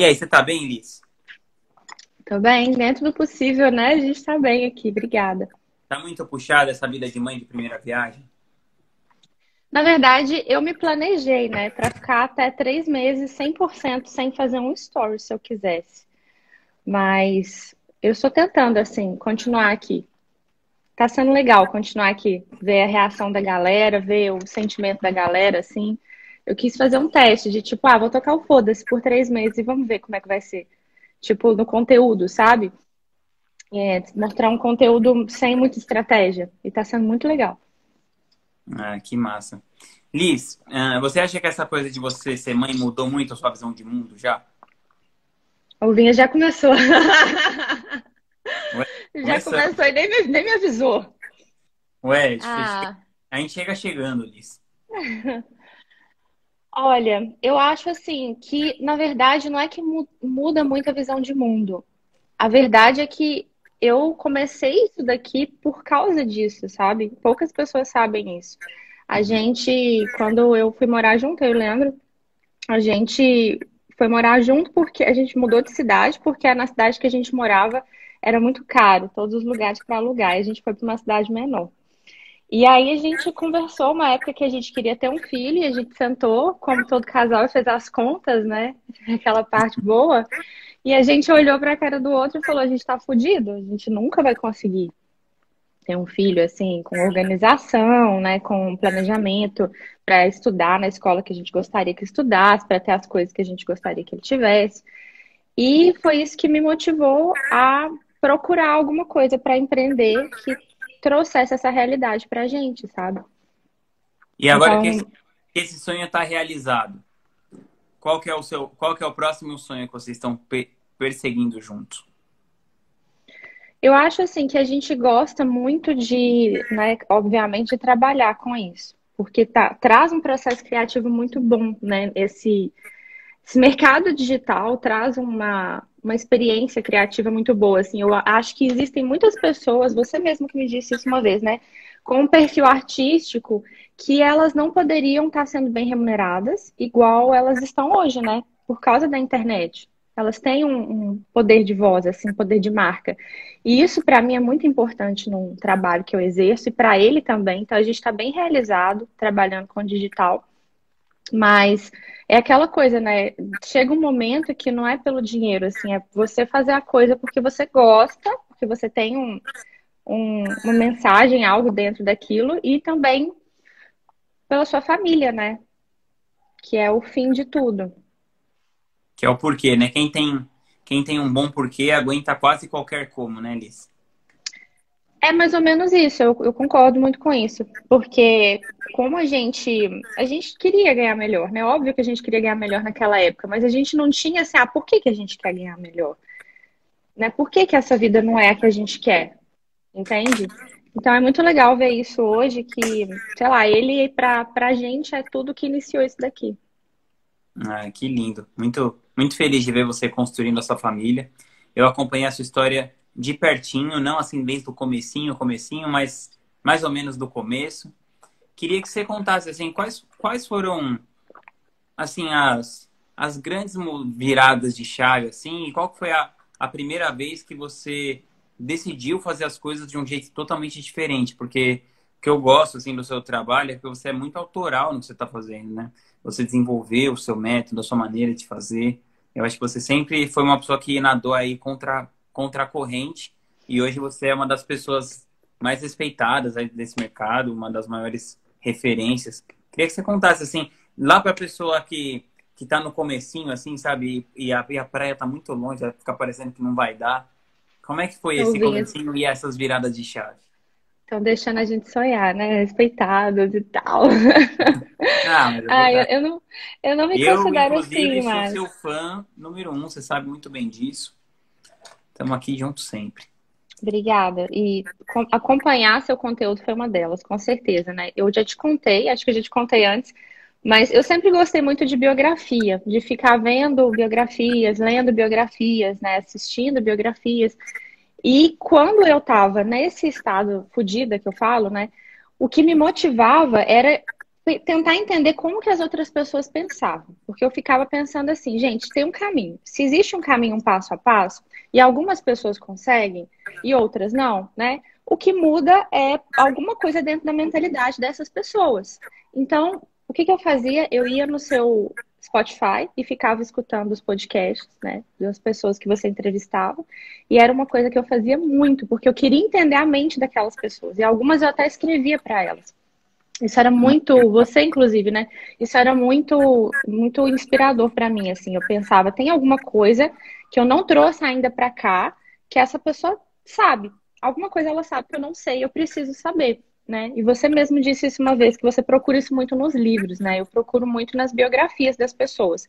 E aí, você tá bem, Liz? Tô bem, dentro do possível, né? A gente tá bem aqui, obrigada. Tá muito puxada essa vida de mãe de primeira viagem? Na verdade, eu me planejei, né, para ficar até três meses 100% sem fazer um story, se eu quisesse. Mas eu estou tentando, assim, continuar aqui. Tá sendo legal continuar aqui, ver a reação da galera, ver o sentimento da galera, assim. Eu quis fazer um teste de tipo, ah, vou tocar o foda-se por três meses e vamos ver como é que vai ser. Tipo, no conteúdo, sabe? É, mostrar um conteúdo sem muita estratégia. E tá sendo muito legal. Ah, que massa. Liz, uh, você acha que essa coisa de você ser mãe mudou muito a sua visão de mundo já? O Vinha já começou. Ué, já começou e nem me, nem me avisou. Ué, ah. a gente chega chegando, Liz. Olha, eu acho assim que, na verdade, não é que muda muito a visão de mundo. A verdade é que eu comecei isso daqui por causa disso, sabe? Poucas pessoas sabem isso. A gente, quando eu fui morar junto, eu lembro, a gente foi morar junto porque a gente mudou de cidade, porque na cidade que a gente morava era muito caro, todos os lugares para alugar. E a gente foi para uma cidade menor. E aí a gente conversou uma época que a gente queria ter um filho, e a gente sentou, como todo casal, e fez as contas, né? Aquela parte boa. E a gente olhou para a cara do outro e falou: a gente está fudido, a gente nunca vai conseguir ter um filho assim, com organização, né, com planejamento para estudar na escola que a gente gostaria que estudasse, para ter as coisas que a gente gostaria que ele tivesse. E foi isso que me motivou a procurar alguma coisa para empreender que trouxesse essa realidade para a gente, sabe? E agora então... que, esse, que esse sonho está realizado, qual que é o seu, qual que é o próximo sonho que vocês estão perseguindo juntos? Eu acho assim que a gente gosta muito de, né, obviamente, de trabalhar com isso, porque tá, traz um processo criativo muito bom, né? Esse, esse mercado digital traz uma, uma experiência criativa muito boa. Assim, eu acho que existem muitas pessoas, você mesmo que me disse isso uma vez, né? Com um perfil artístico que elas não poderiam estar sendo bem remuneradas, igual elas estão hoje, né? Por causa da internet. Elas têm um, um poder de voz, assim, um poder de marca. E isso, para mim, é muito importante no trabalho que eu exerço e para ele também. Então, a gente está bem realizado trabalhando com digital. Mas é aquela coisa, né? Chega um momento que não é pelo dinheiro, assim, é você fazer a coisa porque você gosta, porque você tem um, um, uma mensagem, algo dentro daquilo, e também pela sua família, né? Que é o fim de tudo. Que é o porquê, né? Quem tem, quem tem um bom porquê aguenta quase qualquer como, né, Liz? É mais ou menos isso, eu, eu, concordo muito com isso. Porque como a gente. A gente queria ganhar melhor, né? Óbvio que a gente queria ganhar melhor naquela época, mas a gente não tinha assim, ah, por que, que a gente quer ganhar melhor? Né? Por que, que essa vida não é a que a gente quer? Entende? Então é muito legal ver isso hoje, que, sei lá, ele pra, pra gente é tudo que iniciou isso daqui. Ah, que lindo. Muito, muito feliz de ver você construindo a sua família. Eu acompanhei a sua história de pertinho, não assim desde o comecinho, comecinho, mas mais ou menos do começo. Queria que você contasse assim, quais, quais foram assim as, as grandes viradas de chave assim, e qual foi a, a primeira vez que você decidiu fazer as coisas de um jeito totalmente diferente, porque o que eu gosto assim do seu trabalho é que você é muito autoral no que você está fazendo, né? Você desenvolveu o seu método, a sua maneira de fazer. Eu acho que você sempre foi uma pessoa que nadou aí contra contra a corrente e hoje você é uma das pessoas mais respeitadas desse mercado, uma das maiores referências. Queria que você contasse assim, lá para a pessoa que que está no comecinho assim, sabe, e a, e a praia está muito longe, vai ficar parecendo que não vai dar. Como é que foi esse comecinho e essas viradas de chave? Estão deixando a gente sonhar, né? Respeitados e tal. Ah, mas é ah, eu, eu, não, eu não me eu, considero assim, mas. Eu sou seu fã número um, você sabe muito bem disso. Estamos aqui juntos sempre. Obrigada. E acompanhar seu conteúdo foi uma delas, com certeza, né? Eu já te contei, acho que eu já te contei antes, mas eu sempre gostei muito de biografia, de ficar vendo biografias, lendo biografias, né? Assistindo biografias. E quando eu estava nesse estado fodida que eu falo, né? O que me motivava era tentar entender como que as outras pessoas pensavam. Porque eu ficava pensando assim, gente, tem um caminho. Se existe um caminho um passo a passo, e algumas pessoas conseguem e outras não, né? O que muda é alguma coisa dentro da mentalidade dessas pessoas. Então, o que, que eu fazia? Eu ia no seu Spotify e ficava escutando os podcasts, né, das pessoas que você entrevistava. E era uma coisa que eu fazia muito, porque eu queria entender a mente daquelas pessoas. E algumas eu até escrevia para elas. Isso era muito, você inclusive, né? Isso era muito, muito inspirador para mim, assim. Eu pensava, tem alguma coisa que eu não trouxe ainda para cá que essa pessoa sabe. Alguma coisa ela sabe que eu não sei, eu preciso saber, né? E você mesmo disse isso uma vez que você procura isso muito nos livros, né? Eu procuro muito nas biografias das pessoas.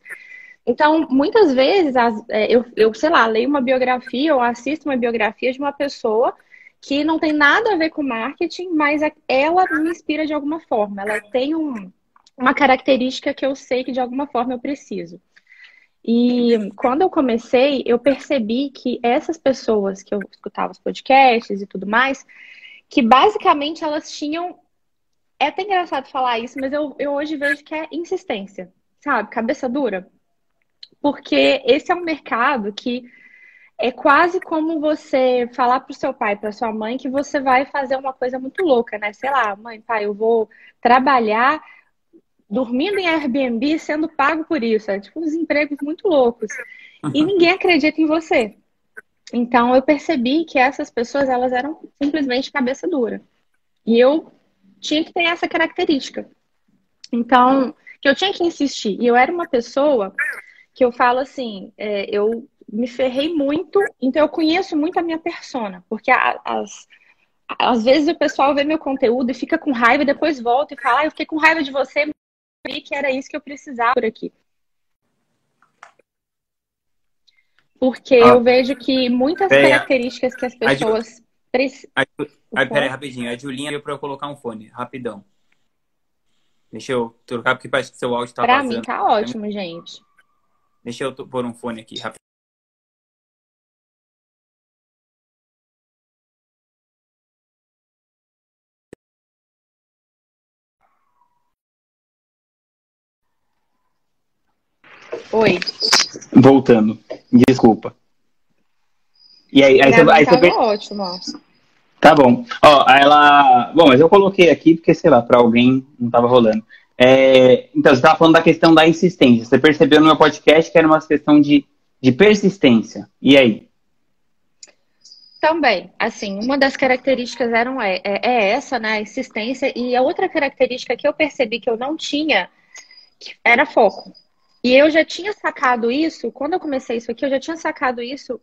Então, muitas vezes, é, eu, eu sei lá, leio uma biografia ou assisto uma biografia de uma pessoa que não tem nada a ver com marketing, mas ela me inspira de alguma forma. Ela tem um, uma característica que eu sei que de alguma forma eu preciso. E quando eu comecei, eu percebi que essas pessoas que eu escutava os podcasts e tudo mais, que basicamente elas tinham. É até engraçado falar isso, mas eu, eu hoje vejo que é insistência, sabe? Cabeça dura. Porque esse é um mercado que é quase como você falar para o seu pai, para sua mãe, que você vai fazer uma coisa muito louca, né? Sei lá, mãe, pai, eu vou trabalhar dormindo em Airbnb sendo pago por isso. É tipo uns empregos muito loucos. E ninguém acredita em você. Então eu percebi que essas pessoas elas eram simplesmente cabeça dura. E eu tinha que ter essa característica. Então, que eu tinha que insistir. E eu era uma pessoa que eu falo assim, é, eu me ferrei muito, então eu conheço muito a minha persona, porque as, às vezes o pessoal vê meu conteúdo e fica com raiva e depois volta e fala, ah, eu fiquei com raiva de você, vi que era isso que eu precisava por aqui. Porque ah, eu vejo que muitas características que as pessoas precisam. Aí, peraí, rapidinho. A Julinha veio pra eu colocar um fone, rapidão. Deixa eu trocar, porque parece que seu áudio tá Pra vazando. mim tá ótimo, gente. Deixa eu pôr um fone aqui, rapidinho. Oi. Voltando. Desculpa. E aí, aí, você, aí você... ótimo. Tá bom. Ó, ela. Bom, mas eu coloquei aqui porque, sei lá, para alguém não tava rolando. É... Então, você estava falando da questão da insistência. Você percebeu no meu podcast que era uma questão de, de persistência. E aí? Também, assim, uma das características eram, é, é, é essa, né, a insistência, e a outra característica que eu percebi que eu não tinha era foco. E eu já tinha sacado isso, quando eu comecei isso aqui, eu já tinha sacado isso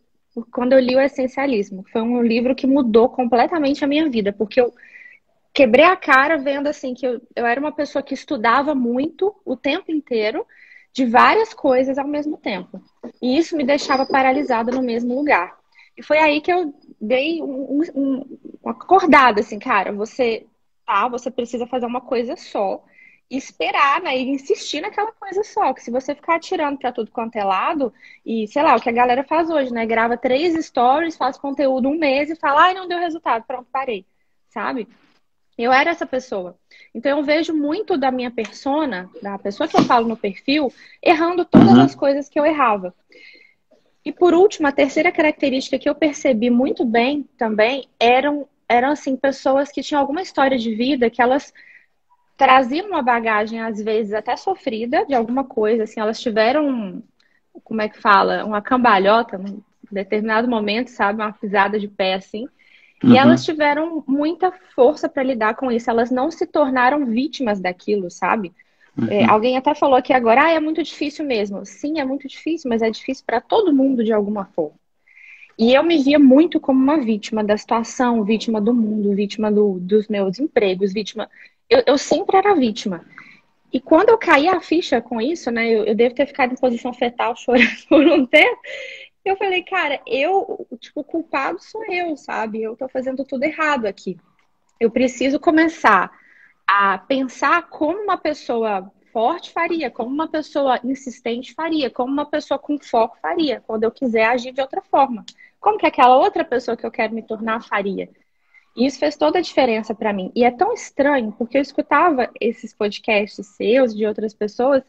quando eu li o Essencialismo. Foi um livro que mudou completamente a minha vida, porque eu quebrei a cara vendo assim que eu, eu era uma pessoa que estudava muito o tempo inteiro de várias coisas ao mesmo tempo. E isso me deixava paralisada no mesmo lugar. E foi aí que eu dei um, um, uma acordada, assim, cara, você tá, você precisa fazer uma coisa só esperar, né? E insistir naquela coisa só. Que se você ficar atirando para tudo quanto é lado, e sei lá, o que a galera faz hoje, né? Grava três stories, faz conteúdo um mês e fala, ai, não deu resultado, pronto, parei. Sabe? Eu era essa pessoa. Então eu vejo muito da minha persona, da pessoa que eu falo no perfil, errando todas uhum. as coisas que eu errava. E por último, a terceira característica que eu percebi muito bem também eram, eram assim, pessoas que tinham alguma história de vida que elas traziam uma bagagem, às vezes, até sofrida de alguma coisa, assim, elas tiveram, como é que fala, uma cambalhota em determinado momento, sabe, uma pisada de pé, assim, uhum. e elas tiveram muita força para lidar com isso, elas não se tornaram vítimas daquilo, sabe? É, uhum. É, alguém até falou aqui agora, ah, é muito difícil mesmo. Sim, é muito difícil, mas é difícil para todo mundo de alguma forma. E eu me via muito como uma vítima da situação, vítima do mundo, vítima do, dos meus empregos, vítima eu, eu sempre era vítima. E quando eu caí a ficha com isso, né, eu, eu, devo ter ficado em posição fetal chorando por um tempo. Eu falei, cara, eu, tipo, o culpado sou eu, sabe? Eu tô fazendo tudo errado aqui. Eu preciso começar a pensar como uma pessoa forte faria, como uma pessoa insistente faria, como uma pessoa com foco faria, quando eu quiser agir de outra forma. Como que aquela outra pessoa que eu quero me tornar faria. E isso fez toda a diferença para mim. E é tão estranho, porque eu escutava esses podcasts seus, de outras pessoas,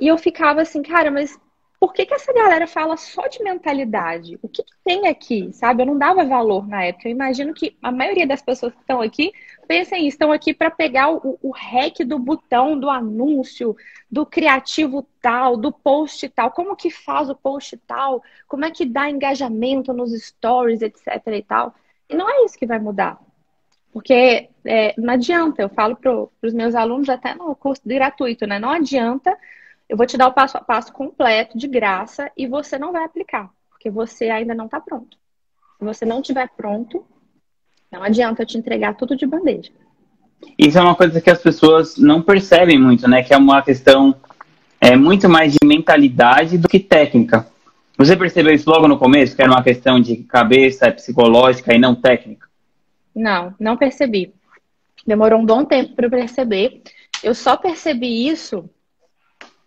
e eu ficava assim, cara, mas por que, que essa galera fala só de mentalidade? O que, que, tem aqui, sabe? Eu não dava valor na época. Eu imagino que a maioria das pessoas que estão aqui pensem estão aqui para pegar o, o hack do botão, do anúncio, do criativo tal, do post tal. Como que faz o post tal? Como é que dá engajamento nos stories, etc e tal. E não é isso que vai mudar. Porque é, não adianta, eu falo para os meus alunos até no curso gratuito, né? Não adianta eu vou te dar o passo a passo completo, de graça, e você não vai aplicar, porque você ainda não está pronto. Se você não estiver pronto, não adianta eu te entregar tudo de bandeja. Isso é uma coisa que as pessoas não percebem muito, né? Que é uma questão é muito mais de mentalidade do que técnica. Você percebeu isso logo no começo, que era uma questão de cabeça psicológica e não técnica? Não, não percebi. Demorou um bom tempo para perceber. Eu só percebi isso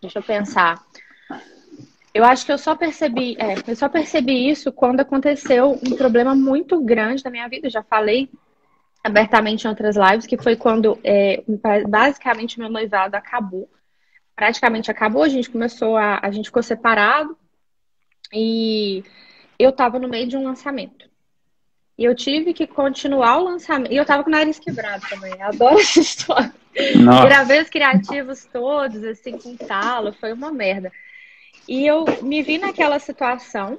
Deixa eu pensar. Eu acho que eu só percebi, é, eu só percebi isso quando aconteceu um problema muito grande na minha vida. Eu já falei abertamente em outras lives, que foi quando é, basicamente meu noivado acabou. Praticamente acabou, a gente começou a. A gente ficou separado e eu tava no meio de um lançamento. E eu tive que continuar o lançamento. E eu tava com o nariz quebrado também. Eu adoro essa história. Nossa. Gravei os criativos todos, assim, com talo. Foi uma merda. E eu me vi naquela situação.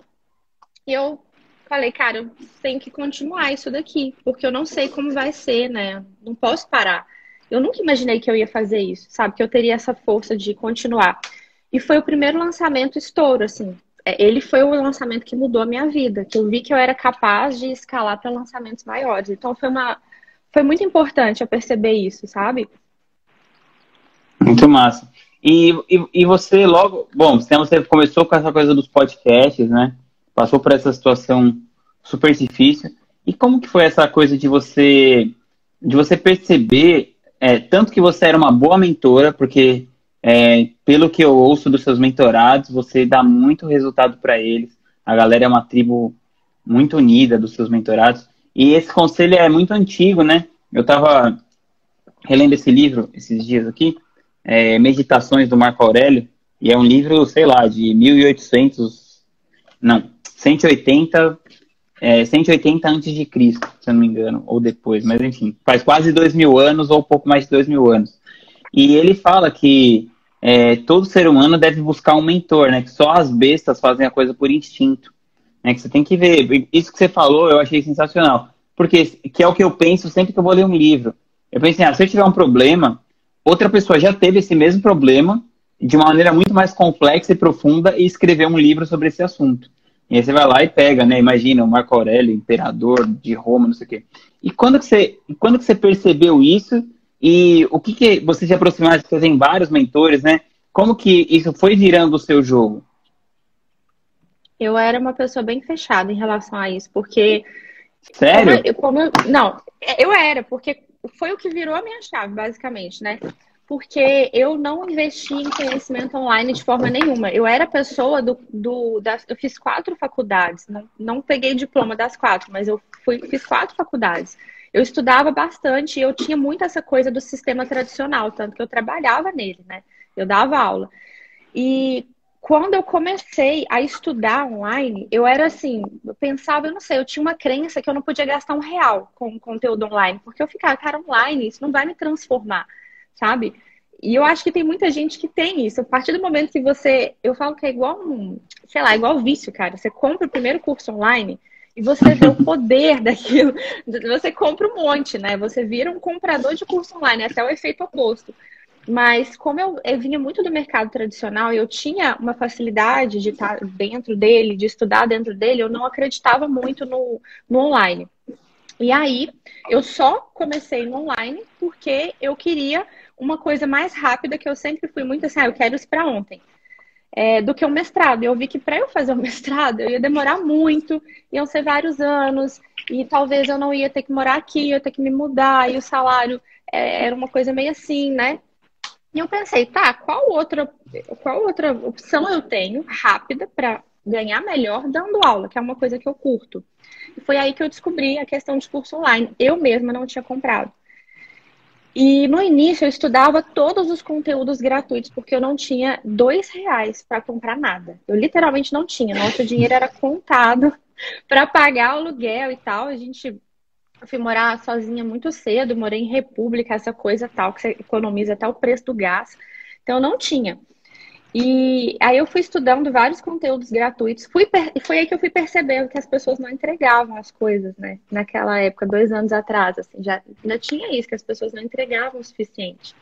E eu falei, cara, eu tenho que continuar isso daqui. Porque eu não sei como vai ser, né? Não posso parar. Eu nunca imaginei que eu ia fazer isso, sabe? Que eu teria essa força de continuar. E foi o primeiro lançamento estouro, assim. É, ele foi o lançamento que mudou a minha vida, que eu vi que eu era capaz de escalar para lançamentos maiores. Então foi uma foi muito importante eu perceber isso, sabe? Muito massa. E, e, e você logo, bom, você começou com essa coisa dos podcasts, né? Passou por essa situação super difícil. E como que foi essa coisa de você de você perceber é, tanto que você era uma boa mentora, porque é, pelo que eu ouço dos seus mentorados, você dá muito resultado para eles. A galera é uma tribo muito unida dos seus mentorados. E esse conselho é muito antigo, né? Eu estava relendo esse livro esses dias aqui, é, Meditações do Marco Aurélio, e é um livro, sei lá, de 1800, não, 180, é, 180 antes de Cristo, se eu não me engano, ou depois, mas enfim, faz quase dois mil anos ou pouco mais de dois mil anos. E ele fala que é, todo ser humano deve buscar um mentor, né? Que só as bestas fazem a coisa por instinto. Né, que você tem que ver. Isso que você falou, eu achei sensacional. Porque que é o que eu penso sempre que eu vou ler um livro. Eu pensei, ah, se eu tiver um problema, outra pessoa já teve esse mesmo problema de uma maneira muito mais complexa e profunda e escreveu um livro sobre esse assunto. E aí você vai lá e pega, né? Imagina o Marco Aurélio, imperador de Roma, não sei o quê. E quando que você, quando que você percebeu isso e o que, que você se aproximou, você tem vários mentores, né? Como que isso foi virando o seu jogo? Eu era uma pessoa bem fechada em relação a isso, porque. Sério? Como eu, como eu, não, eu era, porque foi o que virou a minha chave, basicamente, né? Porque eu não investi em conhecimento online de forma nenhuma. Eu era pessoa do. do das, eu fiz quatro faculdades, não, não peguei diploma das quatro, mas eu fui, fiz quatro faculdades eu estudava bastante e eu tinha muito essa coisa do sistema tradicional, tanto que eu trabalhava nele, né? Eu dava aula. E quando eu comecei a estudar online, eu era assim, eu pensava, eu não sei, eu tinha uma crença que eu não podia gastar um real com conteúdo online, porque eu ficava, cara, online, isso não vai me transformar, sabe? E eu acho que tem muita gente que tem isso. A partir do momento que você. Eu falo que é igual um. Sei lá, igual vício, cara. Você compra o primeiro curso online, e você vê o poder daquilo. Você compra um monte, né? Você vira um comprador de curso online, até o efeito oposto. Mas como eu, eu vinha muito do mercado tradicional e eu tinha uma facilidade de estar dentro dele, de estudar dentro dele, eu não acreditava muito no, no online. E aí, eu só comecei no online porque eu queria uma coisa mais rápida, que eu sempre fui muito assim, ah, eu quero isso para ontem é, do que o mestrado. Eu vi que para eu fazer o um mestrado eu ia demorar muito, iam ser vários anos, e talvez eu não ia ter que morar aqui, eu ia ter que me mudar, e o salário é, era uma coisa meio assim, né? E eu pensei, tá, qual outra, qual outra opção eu tenho rápida para ganhar melhor dando aula, que é uma coisa que eu curto. E foi aí que eu descobri a questão de curso online. Eu mesma não tinha comprado. E no início eu estudava todos os conteúdos gratuitos, porque eu não tinha dois reais para comprar nada. Eu literalmente não tinha. Nosso dinheiro era contado para pagar o aluguel e tal. A gente eu fui morar sozinha muito cedo, morei em república, essa coisa tal, que você economiza até o preço do gás. Então eu não tinha. E aí eu fui estudando vários conteúdos gratuitos. Fui e foi aí que eu fui percebendo que as pessoas não entregavam as coisas, né? Naquela época, dois anos atrás, assim, já ainda tinha isso, que as pessoas não entregavam o suficiente.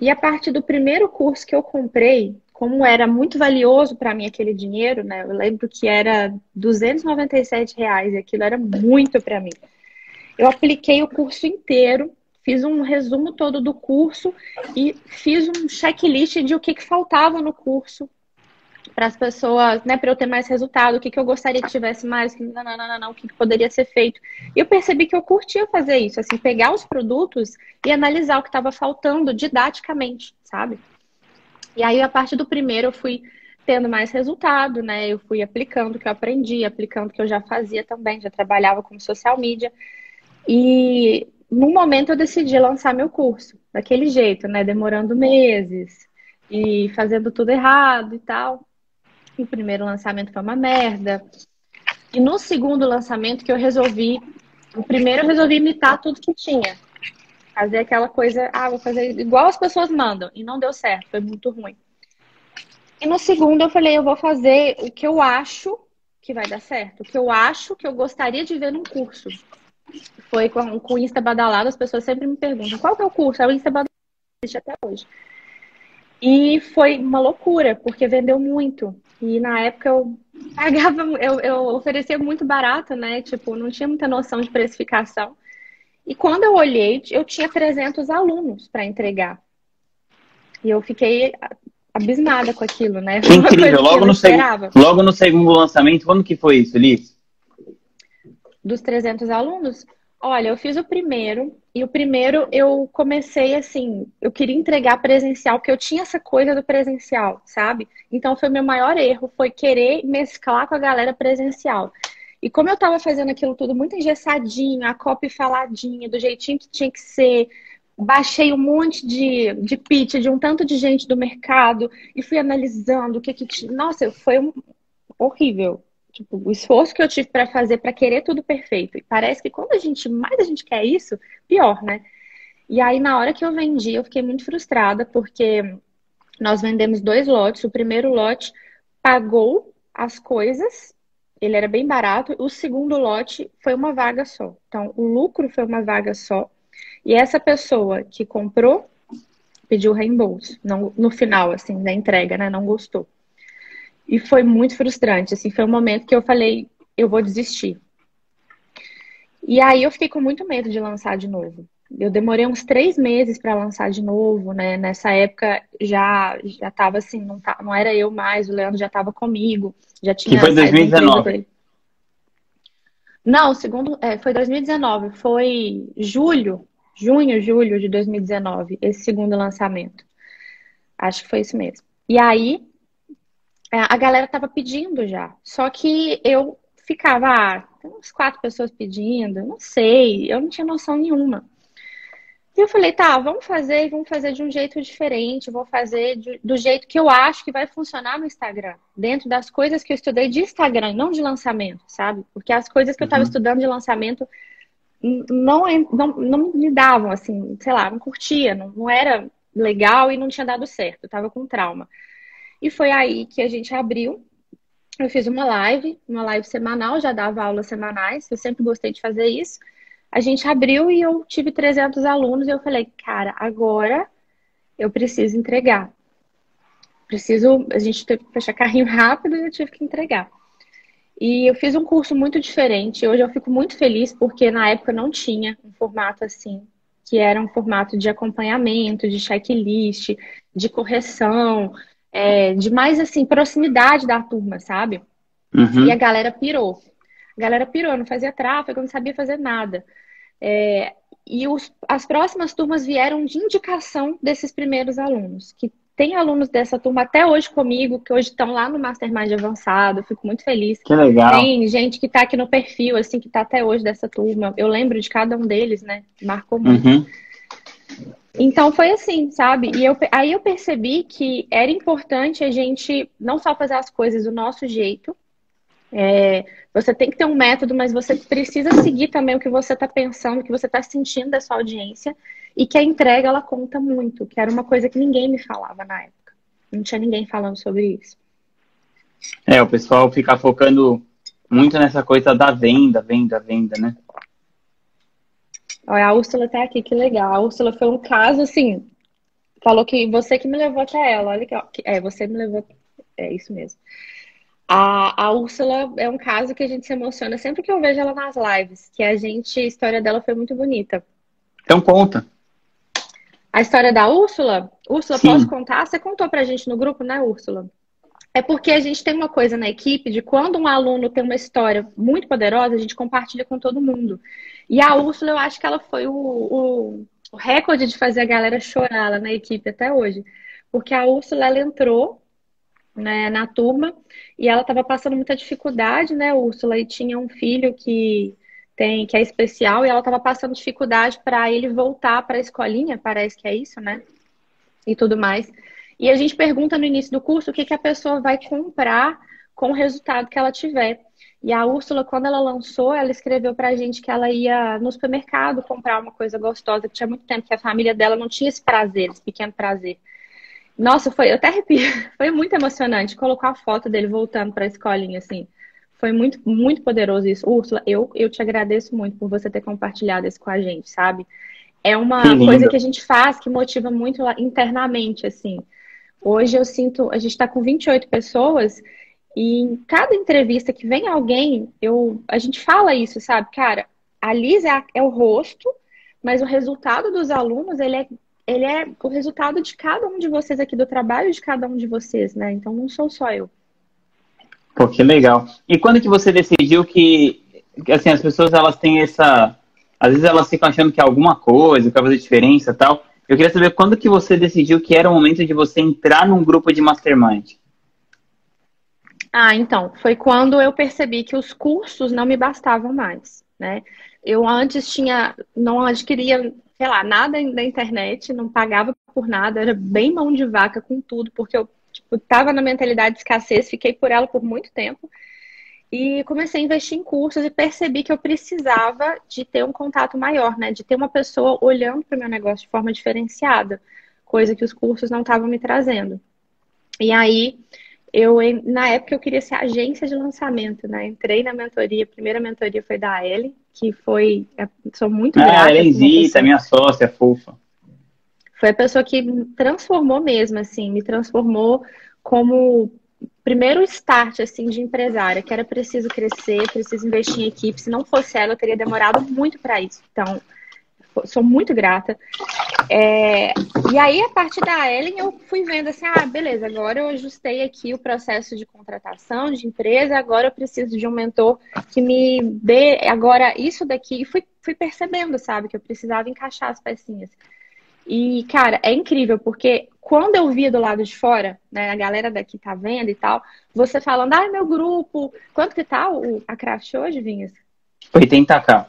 E a partir do primeiro curso que eu comprei, como era muito valioso para mim aquele dinheiro, né? Eu lembro que era 297 reais e aquilo era muito para mim. Eu apliquei o curso inteiro fiz um resumo todo do curso e fiz um checklist de o que, que faltava no curso para as pessoas, né, para eu ter mais resultado, o que, que eu gostaria que tivesse mais, que não, não, não, o que, que poderia ser feito. E eu percebi que eu curtia fazer isso, assim, pegar os produtos e analisar o que estava faltando didaticamente, sabe? E aí, a partir do primeiro, eu fui tendo mais resultado, né? Eu fui aplicando o que eu aprendi, aplicando o que eu já fazia também, já trabalhava com social media. E num momento eu decidi lançar meu curso, daquele jeito, né? Demorando meses e fazendo tudo errado e tal. O primeiro lançamento foi uma merda. E no segundo lançamento que eu resolvi, o primeiro eu resolvi imitar tudo que tinha. Fazer aquela coisa, ah, vou fazer igual as pessoas mandam. E não deu certo, foi muito ruim. E no segundo eu falei, eu vou fazer o que eu acho que vai dar certo, o que eu acho que eu gostaria de ver num curso foi com, com o Insta Badalado, as pessoas sempre me perguntam, qual que é o curso? É o Insta Badalado, existe até hoje. E foi uma loucura, porque vendeu muito. E na época eu pagava, eu, eu oferecia muito barato, né? Tipo, não tinha muita noção de precificação. E quando eu olhei, eu tinha 300 alunos para entregar. E eu fiquei abismada com aquilo, né? Que incrível. Logo no, seg... Logo no segundo lançamento, quando que foi isso, Liz? Dos 300 alunos? Olha, eu fiz o primeiro e o primeiro eu comecei assim, eu queria entregar presencial, porque eu tinha essa coisa do presencial, sabe? Então foi meu maior erro, foi querer mesclar com a galera presencial. E como eu tava fazendo aquilo tudo muito engessadinho, a copy faladinha, do jeitinho que tinha que ser, baixei um monte de, de pitch de um tanto de gente do mercado e fui analisando o que que tinha. Nossa, foi um... horrível. Tipo, o esforço que eu tive para fazer para querer tudo perfeito. E parece que quando a gente mais a gente quer isso, pior, né? E aí na hora que eu vendi, eu fiquei muito frustrada porque nós vendemos dois lotes. O primeiro lote pagou as coisas, ele era bem barato. O segundo lote foi uma vaga só. Então, o lucro foi uma vaga só. E essa pessoa que comprou pediu reembolso não, no final, assim, da entrega, né? Não gostou. E foi muito frustrante, assim, foi um momento que eu falei, eu vou desistir. E aí eu fiquei com muito medo de lançar de novo. Eu demorei uns três meses para lançar de novo, né? Nessa época já já tava assim, não, tá, não era eu mais, o Leandro já estava comigo, já tinha. Que foi 2019. Não, segundo é, foi 2019, foi julho, junho, julho de 2019, esse segundo lançamento. Acho que foi isso mesmo. E aí a galera tava pedindo já. Só que eu ficava, ah, tem uns quatro pessoas pedindo, não sei, eu não tinha noção nenhuma. E eu falei, tá, vamos fazer e vamos fazer de um jeito diferente, vou fazer de, do jeito que eu acho que vai funcionar no Instagram, dentro das coisas que eu estudei de Instagram, não de lançamento, sabe? Porque as coisas que eu estava uhum. estudando de lançamento não, não, não me davam, assim, sei lá, não curtia, não, não era legal e não tinha dado certo, eu tava com trauma. E foi aí que a gente abriu. Eu fiz uma live, uma live semanal, já dava aulas semanais, eu sempre gostei de fazer isso. A gente abriu e eu tive 300 alunos e eu falei, cara, agora eu preciso entregar. Preciso, a gente teve que fechar carrinho rápido e eu tive que entregar. E eu fiz um curso muito diferente. Hoje eu fico muito feliz porque na época não tinha um formato assim, que era um formato de acompanhamento, de checklist, de correção, é, de mais assim, proximidade da turma, sabe? Uhum. E a galera pirou. A galera pirou, não fazia tráfego, não sabia fazer nada. É, e os, as próximas turmas vieram de indicação desses primeiros alunos, que tem alunos dessa turma até hoje comigo, que hoje estão lá no Mastermind avançado, fico muito feliz. Que legal. Tem gente que está aqui no perfil, assim, que está até hoje dessa turma. Eu lembro de cada um deles, né? Marcou muito. Uhum. Então foi assim, sabe? E eu, aí eu percebi que era importante a gente não só fazer as coisas do nosso jeito. É, você tem que ter um método, mas você precisa seguir também o que você está pensando, o que você está sentindo da sua audiência e que a entrega ela conta muito, que era uma coisa que ninguém me falava na época. Não tinha ninguém falando sobre isso. É, o pessoal fica focando muito nessa coisa da venda, venda, venda, né? Olha, a Úrsula tá aqui, que legal. A Úrsula foi um caso, assim, falou que você que me levou até ela. Olha que, é, você me levou. É isso mesmo. A, a Úrsula é um caso que a gente se emociona sempre que eu vejo ela nas lives, que a gente, a história dela foi muito bonita. Então conta. A história da Úrsula, Úrsula, Sim. posso contar? Você contou pra gente no grupo, né, Úrsula? É porque a gente tem uma coisa na equipe de quando um aluno tem uma história muito poderosa, a gente compartilha com todo mundo. E a Úrsula, eu acho que ela foi o, o, recorde de fazer a galera chorar lá na equipe até hoje. Porque a Úrsula, ela entrou né, na turma e ela estava passando muita dificuldade, né, Úrsula? E tinha um filho que tem que é especial e ela estava passando dificuldade para ele voltar para a escolinha, parece que é isso, né? E tudo mais. E a gente pergunta no início do curso o que, que a pessoa vai comprar com o resultado que ela tiver. E a Úrsula, quando ela lançou, ela escreveu para a gente que ela ia no supermercado comprar uma coisa gostosa, que tinha muito tempo que a família dela não tinha esse prazer, esse pequeno prazer. Nossa, foi, eu até arrepio, foi muito emocionante colocar a foto dele voltando para a escolinha, assim. Foi muito, muito poderoso isso. Úrsula, eu, eu te agradeço muito por você ter compartilhado isso com a gente, sabe? É uma que coisa que a gente faz que motiva muito internamente, assim. Hoje eu sinto, a gente está com 28 pessoas e em cada entrevista que vem alguém, eu, a gente fala isso, sabe? Cara, a Liz é, é o rosto, mas o resultado dos alunos, ele é, ele é o resultado de cada um de vocês aqui, do trabalho de cada um de vocês, né? Então não sou só eu. Pô, que legal. E quando que você decidiu que, assim, as pessoas elas têm essa. Às vezes elas ficam achando que é alguma coisa, que vai fazer diferença e tal. Eu queria saber quando que você decidiu que era o momento de você entrar num grupo de mastermind. Ah, então, foi quando eu percebi que os cursos não me bastavam mais, né? Eu antes tinha, não adquiria, sei lá, nada da internet, não pagava por nada, era bem mão de vaca com tudo, porque eu Tipo, tava na mentalidade de escassez, fiquei por ela por muito tempo. E comecei a investir em cursos e percebi que eu precisava de ter um contato maior, né? De ter uma pessoa olhando para o meu negócio de forma diferenciada, coisa que os cursos não estavam me trazendo. E aí, eu na época eu queria ser agência de lançamento, né? Entrei na mentoria, a primeira mentoria foi da Ellie, que foi, é, sou muito grata. Ah, Ellenzita, minha sócia, fofa foi a pessoa que me transformou mesmo, assim, me transformou como primeiro start, assim, de empresária, que era preciso crescer, preciso investir em equipe. Se não fosse ela, eu teria demorado muito para isso. Então, sou muito grata. É, e aí, a partir da Ellen, eu fui vendo assim, ah, beleza, agora eu ajustei aqui o processo de contratação de empresa, agora eu preciso de um mentor que me dê agora isso daqui. E fui, fui percebendo, sabe, que eu precisava encaixar as pecinhas. E, cara, é incrível, porque quando eu via do lado de fora, né, a galera daqui tá vendo e tal, você falando, ah, meu grupo, quanto que tá o, a Craft hoje, Vinhas? 80k.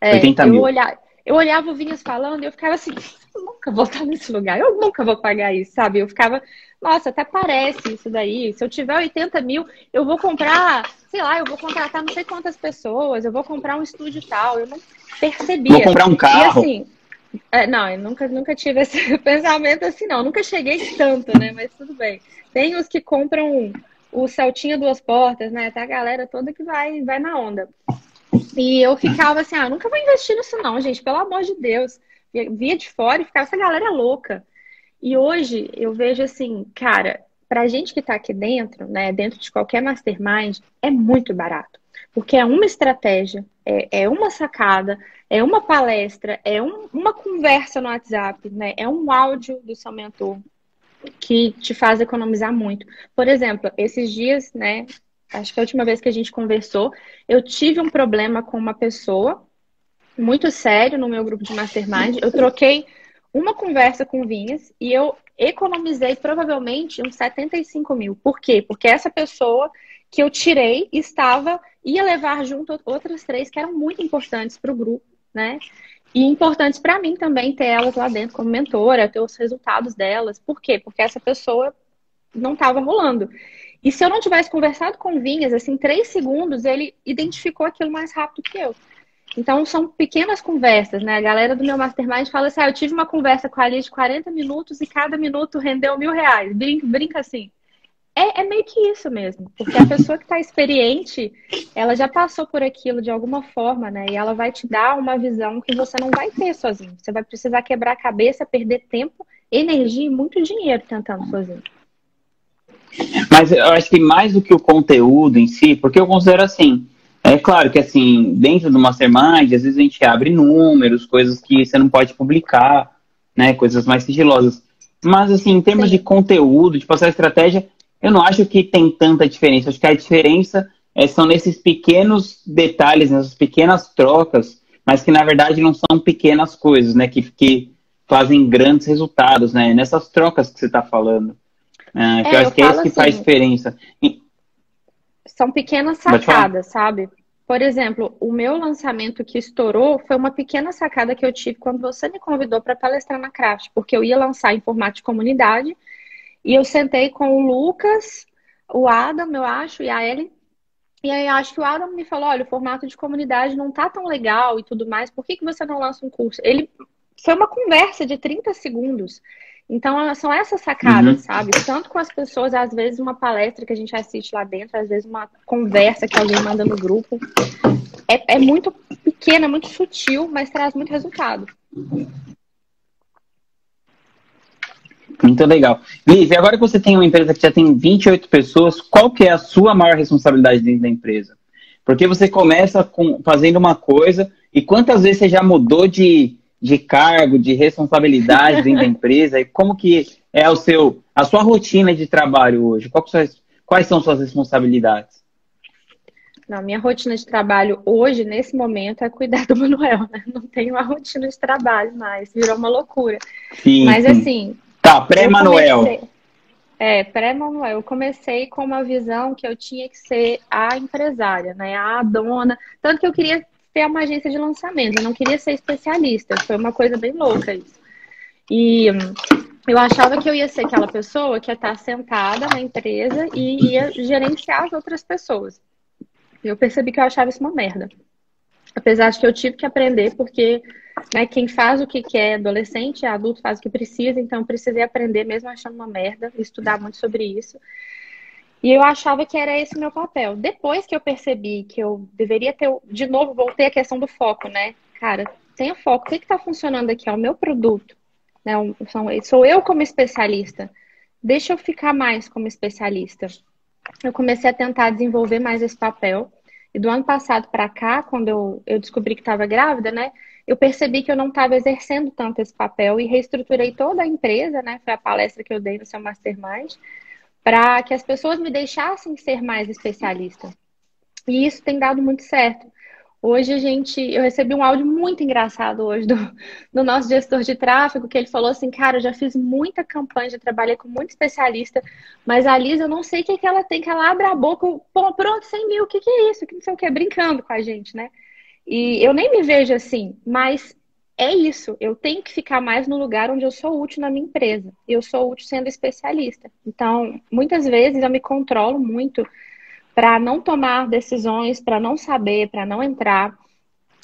É, 80 mil. Eu, olhava, eu olhava o Vinhas falando e eu ficava assim, eu nunca vou estar nesse lugar, eu nunca vou pagar isso, sabe? Eu ficava, nossa, até parece isso daí. Se eu tiver 80 mil, eu vou comprar, sei lá, eu vou contratar não sei quantas pessoas, eu vou comprar um estúdio tal. Eu não percebia. Vou comprar um carro. E assim, é, não, eu nunca, nunca tive esse pensamento assim, não. Nunca cheguei tanto, né? Mas tudo bem. Tem os que compram o Celtinha duas portas, né? Tem a galera toda que vai, vai na onda. E eu ficava assim, ah, nunca vou investir nisso não, gente, pelo amor de Deus. Via de fora e ficava, essa galera é louca. E hoje eu vejo assim, cara, pra gente que tá aqui dentro, né, dentro de qualquer mastermind, é muito barato. Porque é uma estratégia, é, é uma sacada, é uma palestra, é um, uma conversa no WhatsApp, né? É um áudio do seu mentor que te faz economizar muito. Por exemplo, esses dias, né? Acho que a última vez que a gente conversou, eu tive um problema com uma pessoa muito sério no meu grupo de mastermind. Eu troquei uma conversa com Vinhas e eu economizei provavelmente uns 75 mil. Por quê? Porque essa pessoa que eu tirei estava, ia levar junto outras três que eram muito importantes para o grupo, né? E importantes para mim também ter elas lá dentro como mentora, ter os resultados delas. Por quê? Porque essa pessoa não estava rolando. E se eu não tivesse conversado com Vinhas, assim, três segundos, ele identificou aquilo mais rápido que eu. Então, são pequenas conversas, né? A galera do meu mastermind fala assim: ah, eu tive uma conversa com a Alice de 40 minutos e cada minuto rendeu mil reais. Brinca, brinca assim. É, é, meio que isso mesmo, porque a pessoa que está experiente, ela já passou por aquilo de alguma forma, né? E ela vai te dar uma visão que você não vai ter sozinho. Você vai precisar quebrar a cabeça, perder tempo, energia e muito dinheiro tentando sozinho. Mas eu acho que mais do que o conteúdo em si, porque eu considero assim, é claro que assim, dentro do Mastermind, às vezes a gente abre números, coisas que você não pode publicar, né? Coisas mais sigilosas. Mas assim, em termos Sim. de conteúdo, de passar estratégia, eu não acho que tem tanta diferença. Acho que a diferença é, são nesses pequenos detalhes, nessas pequenas trocas, mas que na verdade não são pequenas coisas, né? Que, que fazem grandes resultados, né? Nessas trocas que você está falando. É, que é, eu acho que é isso que assim, faz diferença. São pequenas sacadas, sabe? Por exemplo, o meu lançamento que estourou foi uma pequena sacada que eu tive quando você me convidou para palestrar na Craft, porque eu ia lançar em formato de comunidade e eu sentei com o Lucas, o Adam, eu acho, e a Ellie. E aí eu acho que o Adam me falou, olha, o formato de comunidade não tá tão legal e tudo mais, por que, que você não lança um curso? Ele foi uma conversa de 30 segundos. Então, são essas sacadas, uhum. sabe? Tanto com as pessoas, às vezes uma palestra que a gente assiste lá dentro, às vezes uma conversa que alguém manda no grupo. É, é muito pequena, muito sutil, mas traz muito resultado. Muito legal. Liz, e agora que você tem uma empresa que já tem 28 pessoas, qual que é a sua maior responsabilidade dentro da empresa? Porque você começa com, fazendo uma coisa e quantas vezes você já mudou de, de cargo, de responsabilidade dentro da empresa? E como que é o seu, a sua rotina de trabalho hoje? Quais, quais são suas responsabilidades? Não, minha rotina de trabalho hoje, nesse momento, é cuidar do Manuel, né? Não tenho uma rotina de trabalho mais, virou uma loucura. Sim, Mas sim. assim. Tá, pré-Manuel. É, pré-Manuel. Eu comecei com uma visão que eu tinha que ser a empresária, né? A dona. Tanto que eu queria ter uma agência de lançamento. Eu não queria ser especialista. Foi uma coisa bem louca isso. E eu achava que eu ia ser aquela pessoa que ia estar sentada na empresa e ia gerenciar as outras pessoas. Eu percebi que eu achava isso uma merda. Apesar de que eu tive que aprender, porque né, quem faz o que quer, adolescente, adulto faz o que precisa, então eu precisei aprender mesmo achando uma merda, estudar muito sobre isso. E eu achava que era esse meu papel. Depois que eu percebi que eu deveria ter, de novo, voltei à questão do foco, né? Cara, tenha foco. O que está funcionando aqui? É o meu produto. Né? Sou eu como especialista. Deixa eu ficar mais como especialista. Eu comecei a tentar desenvolver mais esse papel. E do ano passado para cá, quando eu, eu descobri que estava grávida, né? Eu percebi que eu não estava exercendo tanto esse papel e reestruturei toda a empresa, né? Foi a palestra que eu dei no seu Mastermind para que as pessoas me deixassem ser mais especialista. E isso tem dado muito certo. Hoje a gente, eu recebi um áudio muito engraçado hoje do, do nosso gestor de tráfego, que ele falou assim, cara, eu já fiz muita campanha, já trabalhei com muito especialista, mas a Liz, eu não sei o que, que ela tem, que ela abre a boca, pô, pronto, 100 mil, o que, que é isso? Que não sei o que, brincando com a gente, né? E eu nem me vejo assim, mas é isso. Eu tenho que ficar mais no lugar onde eu sou útil na minha empresa. Eu sou útil sendo especialista. Então, muitas vezes eu me controlo muito para não tomar decisões, para não saber, para não entrar,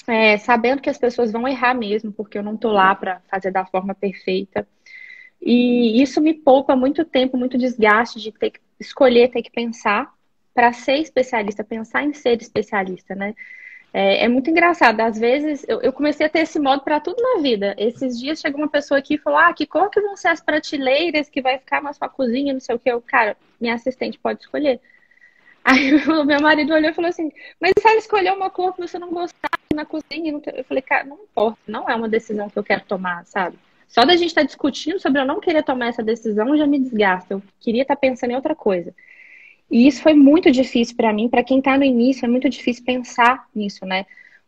é, sabendo que as pessoas vão errar mesmo, porque eu não estou lá para fazer da forma perfeita. E isso me poupa muito tempo, muito desgaste de ter que escolher, ter que pensar para ser especialista, pensar em ser especialista, né? É, é, muito engraçado. Às vezes, eu, eu comecei a ter esse modo para tudo na vida. Esses dias chegou uma pessoa aqui e falou: Ah, que cor que vão ser as prateleiras que vai ficar na sua cozinha, não sei o que. Eu, cara, minha assistente pode escolher. Aí o meu marido olhou e falou assim: Mas se ela escolher uma cor que você não gostar na cozinha? Eu falei: Cara, não importa, não é uma decisão que eu quero tomar, sabe? Só da gente estar tá discutindo sobre eu não querer tomar essa decisão já me desgasta. Eu queria estar tá pensando em outra coisa. E isso foi muito difícil para mim, para quem está no início, é muito difícil pensar nisso, né?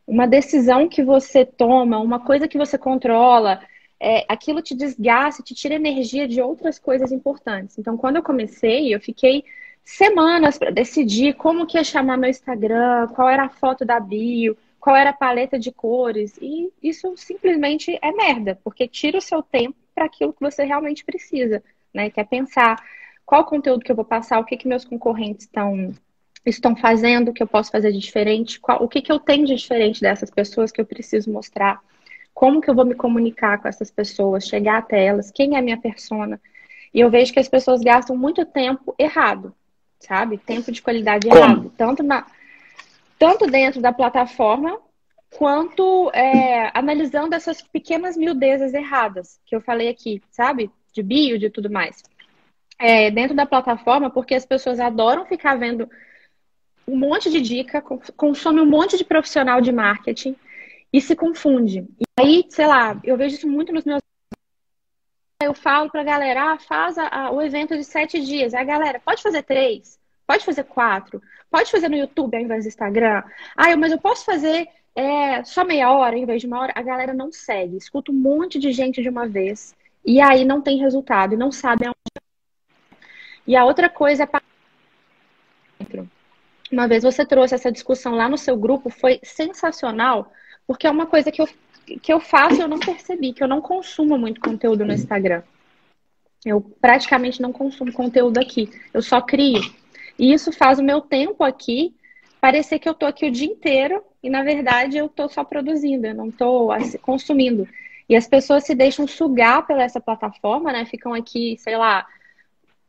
Uma decisão que você toma, uma coisa que você controla, é, aquilo te desgasta, te tira energia de outras coisas importantes. Então, quando eu comecei, eu fiquei semanas para decidir como que ia chamar meu Instagram, qual era a foto da bio, qual era a paleta de cores. E isso simplesmente é merda, porque tira o seu tempo para aquilo que você realmente precisa, né? Que é pensar qual conteúdo que eu vou passar, o que, que meus concorrentes estão estão fazendo, que eu posso fazer de diferente, qual, o que, que eu tenho de diferente dessas pessoas que eu preciso mostrar, como que eu vou me comunicar com essas pessoas, chegar até elas, quem é a minha persona. E eu vejo que as pessoas gastam muito tempo errado, sabe? Tempo de qualidade como? errado, tanto na tanto dentro da plataforma quanto é, analisando essas pequenas miudezas erradas que eu falei aqui, sabe? De bio, de tudo mais. É, dentro da plataforma, porque as pessoas adoram ficar vendo um monte de dica, consome um monte de profissional de marketing e se confunde. E aí, sei lá, eu vejo isso muito nos meus. Eu falo pra galera, ah, faz a, o evento de sete dias. A galera, pode fazer três, pode fazer quatro, pode fazer no YouTube ao invés do Instagram. Ah, mas eu posso fazer é, só meia hora em vez de uma hora. A galera não segue, escuta um monte de gente de uma vez e aí não tem resultado e não sabe aonde e a outra coisa é para dentro. Uma vez você trouxe essa discussão lá no seu grupo, foi sensacional, porque é uma coisa que eu, que eu faço eu não percebi, que eu não consumo muito conteúdo no Instagram. Eu praticamente não consumo conteúdo aqui, eu só crio. E isso faz o meu tempo aqui parecer que eu tô aqui o dia inteiro e na verdade eu tô só produzindo, eu não tô consumindo. E as pessoas se deixam sugar pela essa plataforma, né? Ficam aqui, sei lá,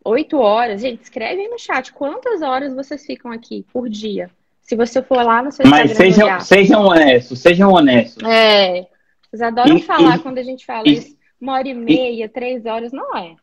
Oito horas. Gente, escreve aí no chat quantas horas vocês ficam aqui por dia. Se você for lá no seu Mas Instagram. Mas sejam, sejam honestos, sejam honestos. É. Vocês adoram e, falar e, quando a gente fala e, isso. Uma hora e meia, três horas, não é.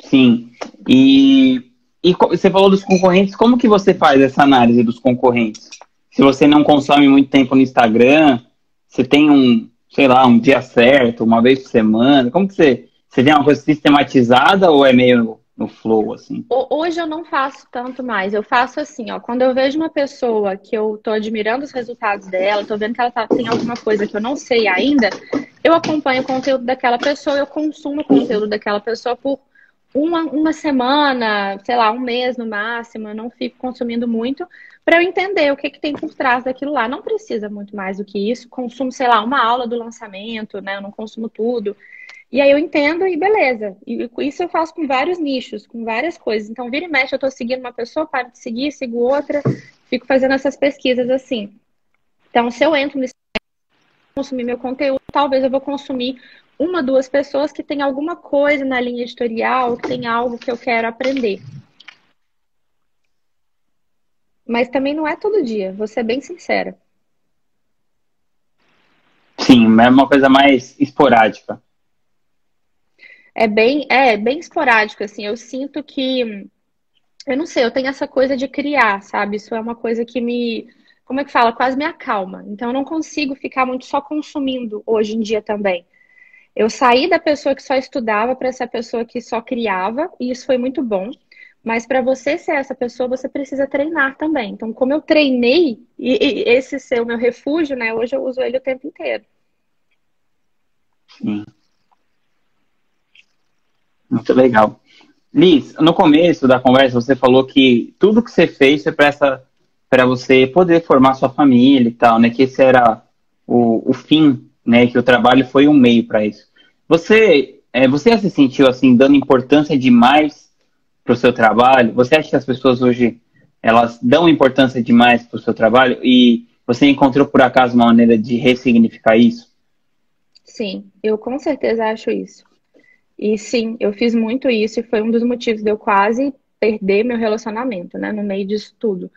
Sim. E, e você falou dos concorrentes, como que você faz essa análise dos concorrentes? Se você não consome muito tempo no Instagram, você tem um, sei lá, um dia certo, uma vez por semana, como que você você tem uma coisa sistematizada ou é meio no flow, assim? Hoje eu não faço tanto mais. Eu faço assim, ó. Quando eu vejo uma pessoa que eu tô admirando os resultados dela, tô vendo que ela tá, tem alguma coisa que eu não sei ainda, eu acompanho o conteúdo daquela pessoa, eu consumo o conteúdo daquela pessoa por uma, uma semana, sei lá, um mês no máximo. Eu não fico consumindo muito para eu entender o que, que tem por trás daquilo lá. Não precisa muito mais do que isso. Consumo, sei lá, uma aula do lançamento, né? Eu não consumo tudo. E aí eu entendo e beleza. E isso eu faço com vários nichos, com várias coisas. Então, vira e mexe, eu tô seguindo uma pessoa, paro de seguir, sigo outra, fico fazendo essas pesquisas assim. Então, se eu entro nesse consumir meu conteúdo, talvez eu vou consumir uma, duas pessoas que tem alguma coisa na linha editorial, que tem algo que eu quero aprender. Mas também não é todo dia, vou ser bem sincera. Sim, é uma coisa mais esporádica é bem, é bem esporádico, assim. Eu sinto que, eu não sei, eu tenho essa coisa de criar, sabe? Isso é uma coisa que me, como é que fala? Quase me acalma. Então, eu não consigo ficar muito só consumindo hoje em dia também. Eu saí da pessoa que só estudava para essa pessoa que só criava, e isso foi muito bom. Mas para você ser essa pessoa, você precisa treinar também. Então, como eu treinei, e, e esse ser o meu refúgio, né? Hoje eu uso ele o tempo inteiro. Sim. Muito legal. Liz, no começo da conversa você falou que tudo que você fez foi para você poder formar sua família e tal, né? Que esse era o, o fim, né? Que o trabalho foi um meio para isso. Você, é, você se sentiu assim dando importância demais para o seu trabalho? Você acha que as pessoas hoje elas dão importância demais para o seu trabalho e você encontrou por acaso uma maneira de ressignificar isso? Sim, eu com certeza acho isso. E sim, eu fiz muito isso e foi um dos motivos de eu quase perder meu relacionamento, né, no meio disso tudo.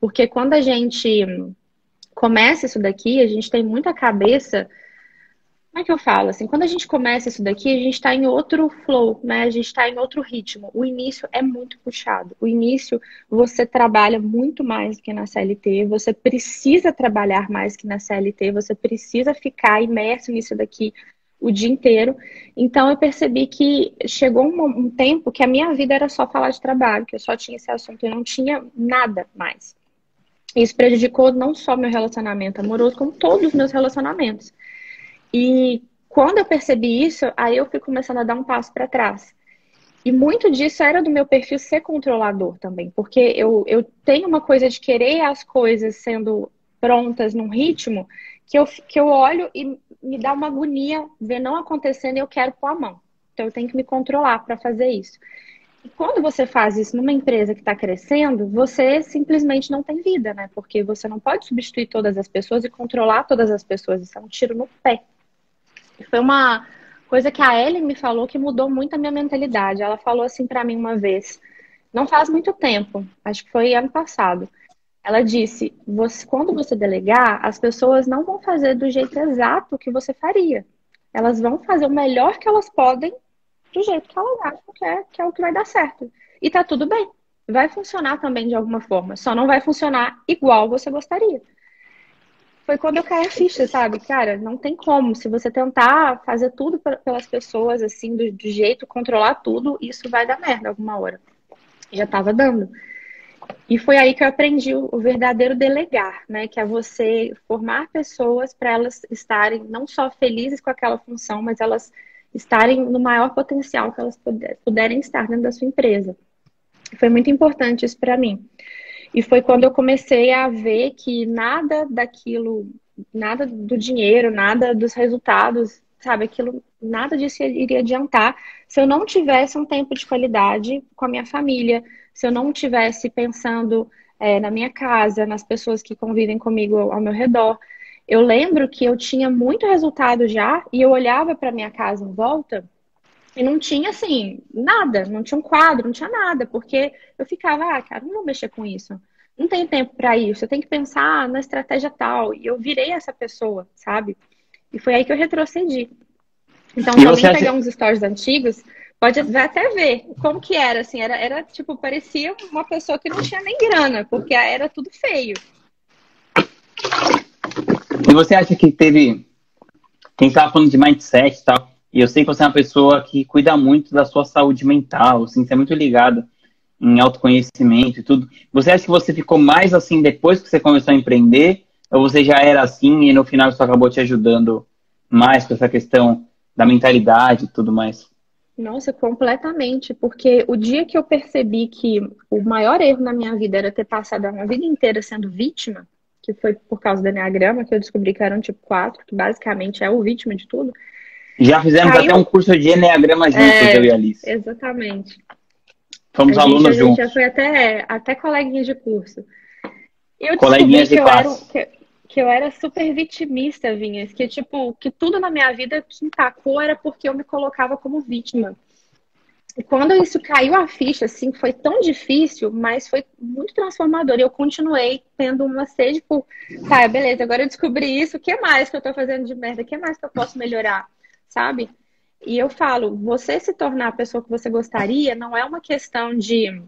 Porque quando a gente começa isso daqui, a gente tem muita cabeça. Como é que eu falo? Assim, quando a gente começa isso daqui, a gente está em outro flow, né? A gente está em outro ritmo. O início é muito puxado. O início você trabalha muito mais do que na CLT, você precisa trabalhar mais que na CLT, você precisa ficar imerso nisso daqui o dia inteiro. Então eu percebi que chegou um, um, tempo que a minha vida era só falar de trabalho, que eu só tinha esse assunto e não tinha nada mais. Isso prejudicou não só meu relacionamento amoroso, como todos os meus relacionamentos. E quando eu percebi isso, aí eu fui começando a dar um passo para trás. E muito disso era do meu perfil ser controlador também, porque eu, eu tenho uma coisa de querer as coisas sendo prontas num ritmo que eu, que eu olho e me dá uma agonia ver não acontecendo e eu quero pôr a mão. Então eu tenho que me controlar para fazer isso. E quando você faz isso numa empresa que está crescendo, você simplesmente não tem vida, né? Porque você não pode substituir todas as pessoas e controlar todas as pessoas. Isso é um tiro no pé. Foi uma coisa que a Ellen me falou que mudou muito a minha mentalidade. Ela falou assim para mim uma vez, não faz muito tempo, acho que foi ano passado. Ela disse: você, quando você delegar, as pessoas não vão fazer do jeito exato que você faria. Elas vão fazer o melhor que elas podem do jeito que elas acham que é, que é o que vai dar certo. E tá tudo bem. Vai funcionar também de alguma forma. Só não vai funcionar igual você gostaria. Foi quando eu caí a ficha, sabe? Cara, não tem como. Se você tentar fazer tudo pelas pessoas, assim, do, do jeito, controlar tudo, isso vai dar merda alguma hora. Já tava dando. E foi aí que eu aprendi o verdadeiro delegar, né? Que é você formar pessoas para elas estarem não só felizes com aquela função, mas elas estarem no maior potencial que elas puderem estar dentro da sua empresa. Foi muito importante isso para mim. E foi quando eu comecei a ver que nada daquilo, nada do dinheiro, nada dos resultados, sabe, aquilo, nada disso iria adiantar se eu não tivesse um tempo de qualidade com a minha família, se eu não tivesse pensando é, na minha casa, nas pessoas que convivem comigo ao meu redor. Eu lembro que eu tinha muito resultado já e eu olhava para minha casa em volta e não tinha assim nada, não tinha um quadro, não tinha nada, porque eu ficava, ah, cara, não vou mexer com isso. Não tem tempo para isso, eu tenho que pensar na estratégia tal. E eu virei essa pessoa, sabe? E foi aí que eu retrocedi. Então, alguém pegar uns stories antigos, Pode vai até ver como que era, assim, era, era tipo, parecia uma pessoa que não tinha nem grana, porque era tudo feio. E você acha que teve. Quem estava falando de mindset e tal, e eu sei que você é uma pessoa que cuida muito da sua saúde mental, assim, você é muito ligada em autoconhecimento e tudo. Você acha que você ficou mais assim depois que você começou a empreender? Ou você já era assim e no final isso acabou te ajudando mais com essa questão da mentalidade e tudo mais? Nossa, completamente. Porque o dia que eu percebi que o maior erro na minha vida era ter passado a vida inteira sendo vítima, que foi por causa do Enneagrama, que eu descobri que era um tipo 4, que basicamente é o vítima de tudo. Já fizemos caiu... até um curso de Enneagrama juntos, é, eu e a Alice. Exatamente. Fomos a alunos gente, juntos. já foi até, até coleguinhas de curso. Eu Coleguinhas de que classe. Que, que eu era super vitimista, Vinhas, que tipo, que tudo na minha vida que empacou era porque eu me colocava como vítima. E quando isso caiu a ficha, assim, foi tão difícil, mas foi muito transformador. E eu continuei tendo uma sede por, tá, beleza, agora eu descobri isso, o que mais que eu tô fazendo de merda? O que mais que eu posso melhorar? Sabe? E eu falo, você se tornar a pessoa que você gostaria não é uma questão de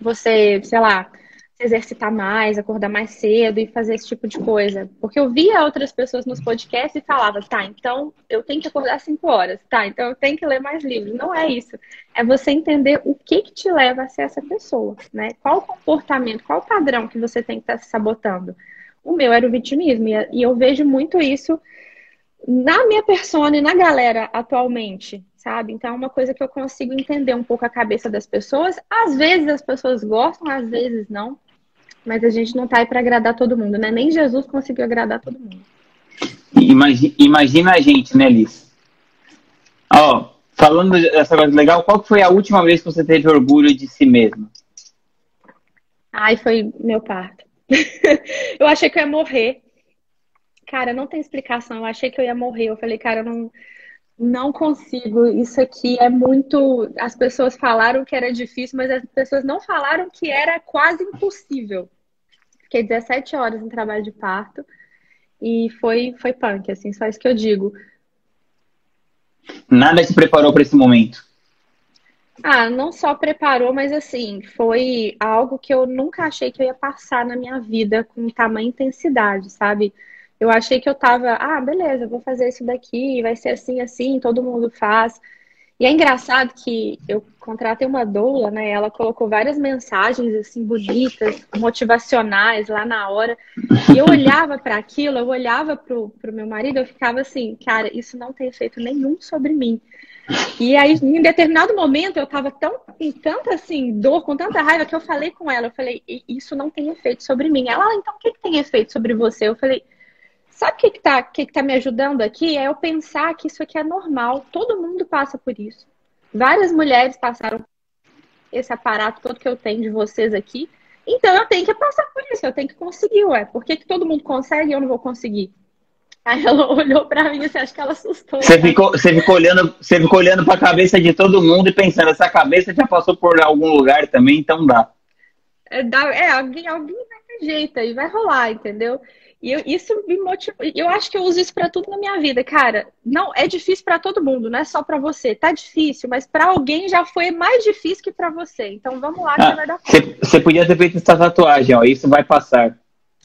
você, sei lá, se exercitar mais, acordar mais cedo e fazer esse tipo de coisa. Porque eu via outras pessoas nos podcasts e falava, tá, então eu tenho que acordar cinco horas, tá, então eu tenho que ler mais livros. Não é isso. É você entender o que que te leva a ser essa pessoa, né? Qual o comportamento, qual o padrão que você tem que estar tá se sabotando. O meu era o vitimismo e eu vejo muito isso na minha persona e na galera atualmente, sabe? Então é uma coisa que eu consigo entender um pouco a cabeça das pessoas. Às vezes as pessoas gostam, às vezes não. Mas a gente não tá aí para agradar todo mundo, né? Nem Jesus conseguiu agradar todo mundo. Imagina, imagina a gente, né, Liz? Ó, falando dessa coisa legal, qual foi a última vez que você teve orgulho de si mesmo? Ai, foi meu parto. eu achei que eu ia morrer. Cara, não tem explicação. Eu achei que eu ia morrer. Eu falei, cara, eu não, não consigo. Isso aqui é muito. As pessoas falaram que era difícil, mas as pessoas não falaram que era quase impossível. Fiquei 17 horas em trabalho de parto e foi, foi punk, assim, só isso que eu digo. Nada te preparou para esse momento? Ah, não só preparou, mas assim, foi algo que eu nunca achei que eu ia passar na minha vida com tamanha intensidade, sabe? Eu achei que eu tava, ah, beleza, vou fazer isso daqui, vai ser assim, assim, todo mundo faz. E é engraçado que eu contratei uma doula, né? Ela colocou várias mensagens assim bonitas, motivacionais lá na hora. E eu olhava para aquilo, eu olhava pro, pro meu marido, eu ficava assim, cara, isso não tem efeito nenhum sobre mim. E aí, em determinado momento, eu tava tão com tanta assim dor, com tanta raiva que eu falei com ela, eu falei, isso não tem efeito sobre mim. Ela, então o que, que tem efeito sobre você? Eu falei, Sabe o que está que que tá me ajudando aqui? É eu pensar que isso aqui é normal. Todo mundo passa por isso. Várias mulheres passaram esse aparato todo que eu tenho de vocês aqui. Então eu tenho que passar por isso, eu tenho que conseguir, ué. Por que, que todo mundo consegue e eu não vou conseguir? Aí ela olhou para mim e você acha que ela assustou. Você ficou, você ficou olhando, você ficou olhando para a cabeça de todo mundo e pensando, essa cabeça já passou por algum lugar também, então dá. É, dá, é alguém, alguém jeito aí, vai rolar, entendeu? E eu, isso me motiva. Eu acho que eu uso isso para tudo na minha vida, cara. Não é difícil para todo mundo, não é só para você. Tá difícil, mas para alguém já foi mais difícil que para você. Então vamos lá, ah, vai dar Você podia ter feito essa tatuagem, ó. Isso vai passar.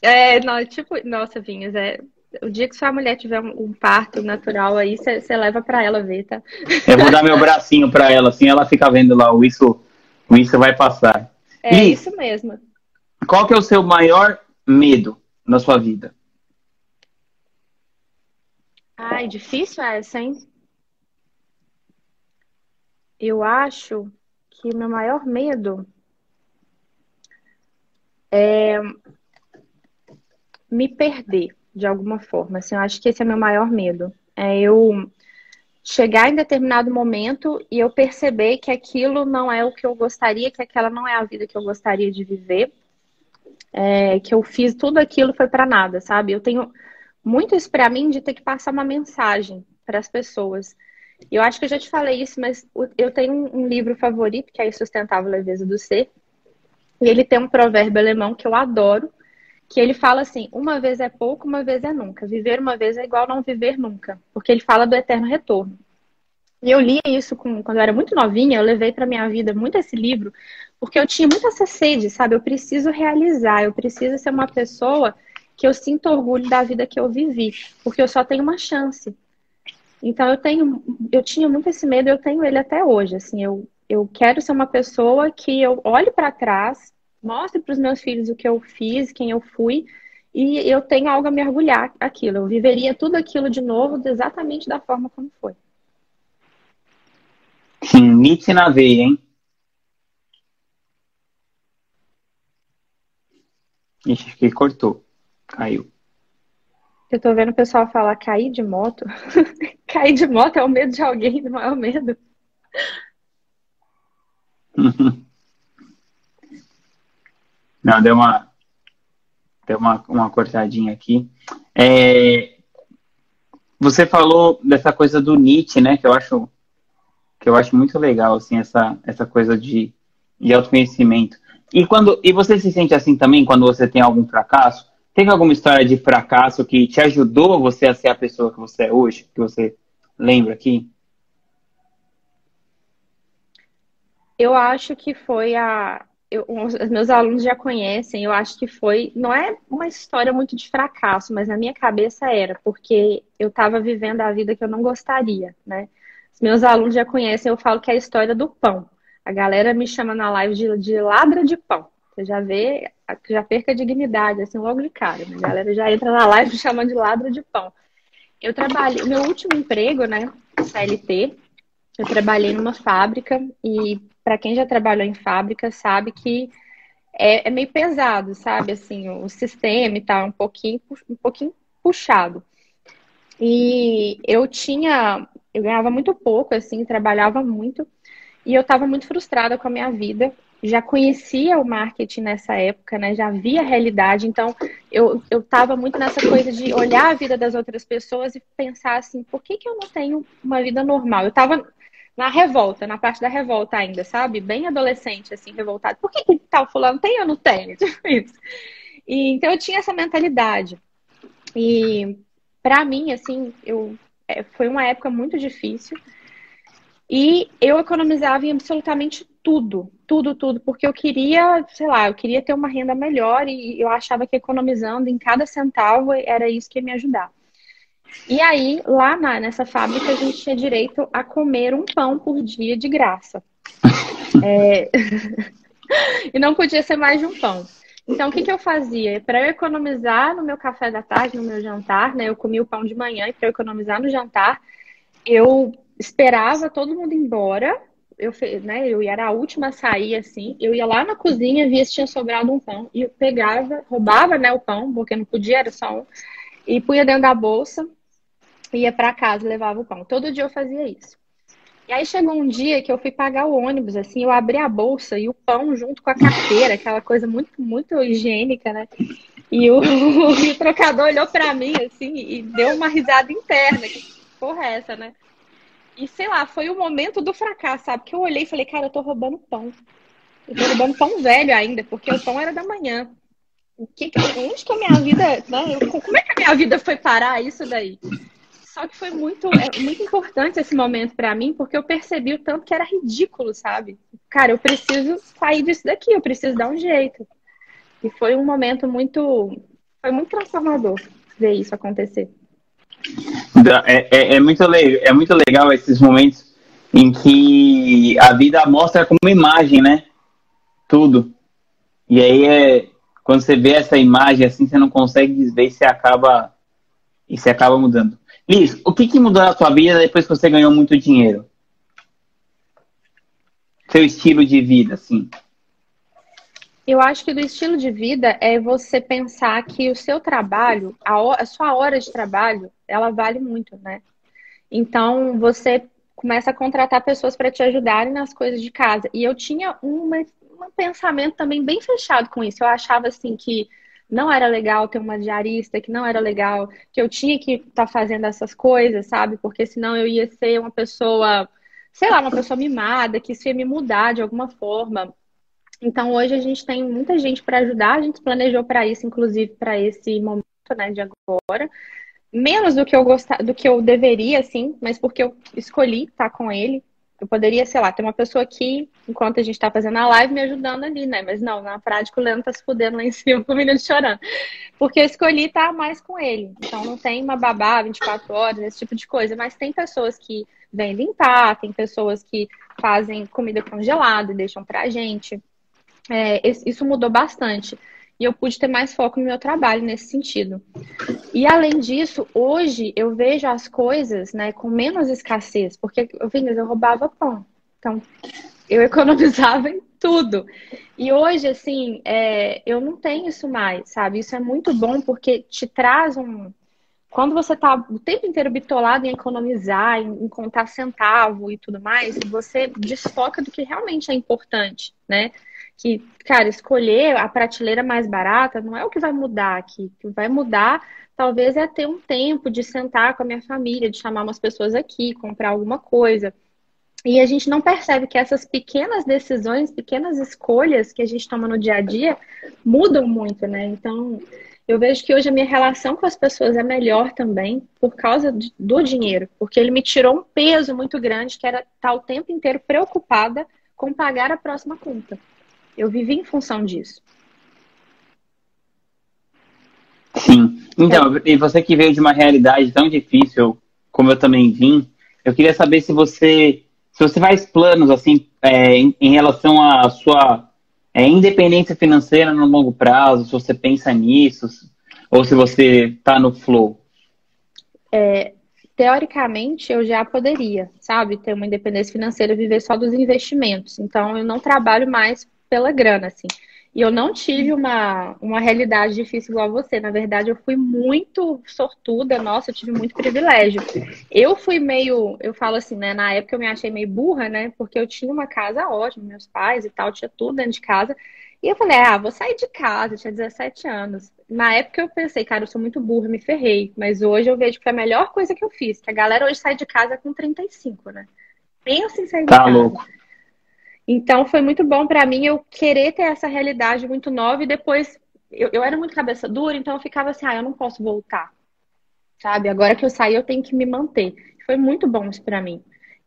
É, não, tipo, nossa, Vinhas, é. O dia que sua mulher tiver um, parto natural aí, você leva para ela ver, tá? Eu vou dar meu bracinho para ela, assim, ela fica vendo lá, o isso, o isso vai passar. É Liz, isso mesmo. Qual que é o seu maior medo? na sua vida? Ai, difícil essa, hein? Eu acho que meu maior medo é me perder de alguma forma. Assim, eu acho que esse é meu maior medo. É eu chegar em determinado momento e eu perceber que aquilo não é o que eu gostaria, que aquela não é a vida que eu gostaria de viver é, que eu fiz tudo aquilo foi para nada, sabe? Eu tenho muito isso para mim de ter que passar uma mensagem para as pessoas. Eu acho que eu já te falei isso, mas eu tenho um livro favorito, que é Sustentável Leveza do Ser. E ele tem um provérbio alemão que eu adoro, que ele fala assim: uma vez é pouco, uma vez é nunca. Viver uma vez é igual não viver nunca. Porque ele fala do eterno retorno. E eu li isso com, quando eu era muito novinha, eu levei para minha vida muito esse livro, porque eu tinha muita essa sede, sabe? Eu preciso realizar, eu preciso ser uma pessoa que eu sinto orgulho da vida que eu vivi, porque eu só tenho uma chance. Então eu tenho, eu tinha muito esse medo, eu tenho ele até hoje, assim, eu, eu quero ser uma pessoa que eu olhe para trás, mostre para os meus filhos o que eu fiz, quem eu fui, e eu tenho algo a me orgulhar aquilo. Eu viveria tudo aquilo de novo, exatamente da forma como foi. Sim, Nietzsche na veia, hein? Ixi, acho que cortou. Caiu. Eu tô vendo o pessoal falar cair de moto. cair de moto é o medo de alguém, não é o medo. Não, deu uma. Deu uma, uma cortadinha aqui. É, você falou dessa coisa do Nietzsche, né? Que eu acho que eu acho muito legal, assim, essa, essa coisa de, de autoconhecimento. E quando e você se sente assim também quando você tem algum fracasso? Teve alguma história de fracasso que te ajudou você a ser a pessoa que você é hoje, que você lembra aqui? Eu acho que foi a eu, os meus alunos já conhecem, eu acho que foi, não é uma história muito de fracasso, mas na minha cabeça era, porque eu estava vivendo a vida que eu não gostaria, né? Os meus alunos já conhecem, eu falo que é a história do pão. A galera me chama na live de, de ladra de pão. Você já vê, já perca a dignidade, assim, logo de cara. Né? A galera já entra na live chamando de ladra de pão. Eu trabalhei, meu último emprego, né, CLT, eu trabalhei numa fábrica e para quem já trabalhou em fábrica sabe que é, é, meio pesado, sabe? Assim, o sistema e tal, um pouquinho, um pouquinho puxado. E eu tinha eu ganhava muito pouco, assim, trabalhava muito. E eu estava muito frustrada com a minha vida. Já conhecia o marketing nessa época, né? Já via a realidade. Então, eu estava muito nessa coisa de olhar a vida das outras pessoas e pensar assim, por que, que eu não tenho uma vida normal? Eu estava na revolta, na parte da revolta ainda, sabe? Bem adolescente, assim, revoltado. Por que, que tal fulano tem ou não tem? Tipo. E, então, eu tinha essa mentalidade. E, para mim, assim, eu é, foi uma época muito difícil. E eu economizava em absolutamente tudo, tudo, tudo, porque eu queria, sei lá, eu queria ter uma renda melhor e eu achava que economizando em cada centavo era isso que ia me ajudar. E aí, lá na, nessa fábrica, a gente tinha direito a comer um pão por dia de graça. É... e não podia ser mais de um pão. Então, o que, que eu fazia? Para eu economizar no meu café da tarde, no meu jantar, né? Eu comia o pão de manhã e para economizar no jantar, eu esperava todo mundo embora. Eu, né, eu era a última a sair, assim. Eu ia lá na cozinha, via se tinha sobrado um pão. E eu pegava, roubava né, o pão, porque não podia, era só um. E punha dentro da bolsa, ia para casa, levava o pão. Todo dia eu fazia isso. E aí chegou um dia que eu fui pagar o ônibus, assim, eu abri a bolsa e o pão junto com a carteira, aquela coisa muito, muito higiênica, né? E o, e o trocador olhou para mim, assim, e deu uma risada interna. Que porra é essa, né? E sei lá, foi o momento do fracasso, sabe? Que eu olhei e falei, cara, eu tô roubando pão. Eu tô roubando pão velho ainda, porque o pão era da manhã. O que, onde que a minha vida, né? Como é que a minha vida foi parar isso daí? Só que foi muito, é, muito importante esse momento para mim, porque eu percebi o tanto que era ridículo, sabe? Cara, eu preciso sair disso daqui, eu preciso dar um jeito. E foi um momento muito. Foi muito transformador ver isso acontecer. É, é, é, muito, é muito legal esses momentos em que a vida mostra como imagem, né? Tudo. E aí é. Quando você vê essa imagem assim, você não consegue desver e você acaba. E você acaba mudando. Liz, o que, que mudou na sua vida depois que você ganhou muito dinheiro? Seu estilo de vida, assim. Eu acho que do estilo de vida é você pensar que o seu trabalho, a, a sua hora de trabalho, ela vale muito, né? Então você começa a contratar pessoas para te ajudarem nas coisas de casa. E eu tinha uma, um pensamento também bem fechado com isso. Eu achava assim que não era legal ter uma diarista, que não era legal, que eu tinha que estar tá fazendo essas coisas, sabe? Porque senão eu ia ser uma pessoa, sei lá, uma pessoa mimada, que isso ia me mudar de alguma forma. Então hoje a gente tem muita gente para ajudar, a gente planejou para isso, inclusive para esse momento, né, de agora. Menos do que eu gostar, do que eu deveria, assim, mas porque eu escolhi estar tá com ele, eu poderia, sei lá, ter uma pessoa aqui, enquanto a gente tá fazendo a live, me ajudando ali, né? Mas não, na prática o Leandro tá se fudendo lá em cima com o menino chorando. Porque eu escolhi estar mais com ele. Então não tem uma babá 24 horas, esse tipo de coisa. Mas tem pessoas que vêm limpar, tem pessoas que fazem comida congelada e deixam pra gente. É, isso mudou bastante e eu pude ter mais foco no meu trabalho nesse sentido. E além disso, hoje eu vejo as coisas, né, com menos escassez, porque eu eu roubava pão. Então, eu economizava em tudo. E hoje, assim, é, eu não tenho isso mais, sabe? Isso é muito bom porque te traz um. Quando você tá o tempo inteiro bitolado em economizar, em, em contar centavo e tudo mais, você desfoca do que realmente é importante, né? Que, cara, escolher a prateleira mais barata não é o que vai mudar aqui. O que vai mudar, talvez, é ter um tempo de sentar com a minha família, de chamar umas pessoas aqui, comprar alguma coisa. E a gente não percebe que essas pequenas decisões, pequenas escolhas que a gente toma no dia a dia mudam muito, né? Então, eu vejo que hoje a minha relação com as pessoas é melhor também por causa do dinheiro, porque ele me tirou um peso muito grande que era estar o tempo inteiro preocupada com pagar a próxima conta. Eu vivi em função disso. Sim. Então, e você que veio de uma realidade tão difícil, como eu também vim, eu queria saber se você, se você faz planos assim é, em, em, relação à sua é, independência financeira no longo prazo, se você pensa nisso, ou se você está no flow. É, teoricamente, eu já poderia, sabe, ter uma independência financeira, viver só dos investimentos. Então, eu não trabalho mais pela grana, assim. E eu não tive uma, uma realidade difícil igual a você. Na verdade, eu fui muito sortuda, nossa, eu tive muito privilégio. Eu fui meio, eu falo assim, né? Na época eu me achei meio burra, né? Porque eu tinha uma casa ótima, meus pais e tal, tinha tudo dentro de casa. E eu falei, ah, vou sair de casa, eu tinha 17 anos. Na época eu pensei, cara, eu sou muito burra, me ferrei. Mas hoje eu vejo que foi a melhor coisa que eu fiz, que a galera hoje sai de casa com 35, né? Pensa em sair de tá casa. Louco. Então foi muito bom para mim eu querer ter essa realidade muito nova e depois eu, eu era muito cabeça dura, então eu ficava assim, ah, eu não posso voltar. Sabe? Agora que eu saí, eu tenho que me manter. Foi muito bom isso para mim.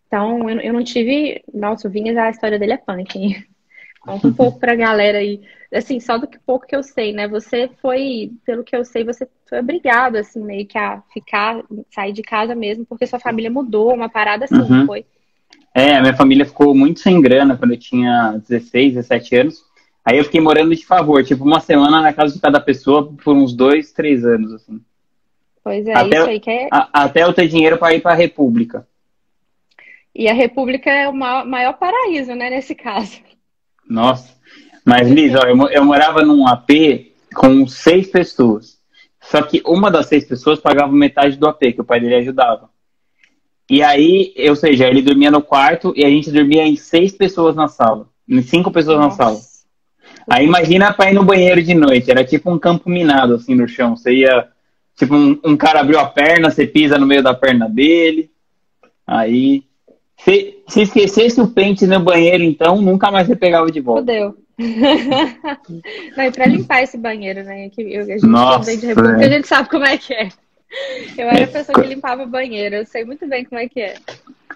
Então, eu, eu não tive. Nossa, o Vinhas, a história dele é punk. Conta um pouco pra galera aí. Assim, só do que pouco que eu sei, né? Você foi, pelo que eu sei, você foi obrigado, assim, meio que a ficar, sair de casa mesmo, porque sua família mudou, uma parada assim, uhum. foi? É, a minha família ficou muito sem grana quando eu tinha 16, 17 anos. Aí eu fiquei morando de favor, tipo, uma semana na casa de cada pessoa por uns dois, três anos, assim. Pois é, até, isso aí que é... A, até eu ter dinheiro para ir para a República. E a República é o maior paraíso, né, nesse caso. Nossa. Mas, Liz, ó, eu, eu morava num AP com seis pessoas. Só que uma das seis pessoas pagava metade do AP, que o pai dele ajudava. E aí, ou seja, ele dormia no quarto e a gente dormia em seis pessoas na sala. Em cinco pessoas Nossa. na sala. Aí imagina pra ir no banheiro de noite. Era tipo um campo minado, assim, no chão. Você ia. Tipo, um, um cara abriu a perna, você pisa no meio da perna dele. Aí. Se, se esquecesse o pente no banheiro, então, nunca mais você pegava de volta. Fudeu. Não, e pra limpar esse banheiro, né? Que eu, a gente Nossa, é. a gente sabe como é que é. Eu era a pessoa que limpava o banheiro, eu sei muito bem como é que é.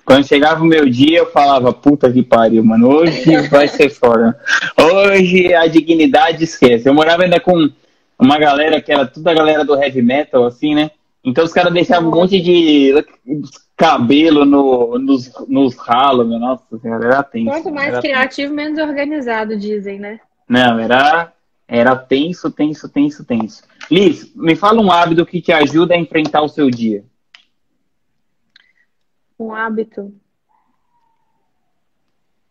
Quando chegava o meu dia, eu falava, puta que pariu, mano, hoje vai ser fora. Hoje a dignidade esquece. Eu morava ainda com uma galera que era toda a galera do heavy metal, assim, né? Então os caras deixavam um monte de cabelo no, nos, nos ralos, meu nossa era tenso. Quanto mais criativo, tenso. menos organizado, dizem, né? Não, era, era tenso, tenso, tenso, tenso. Liz, me fala um hábito que te ajuda a enfrentar o seu dia. Um hábito.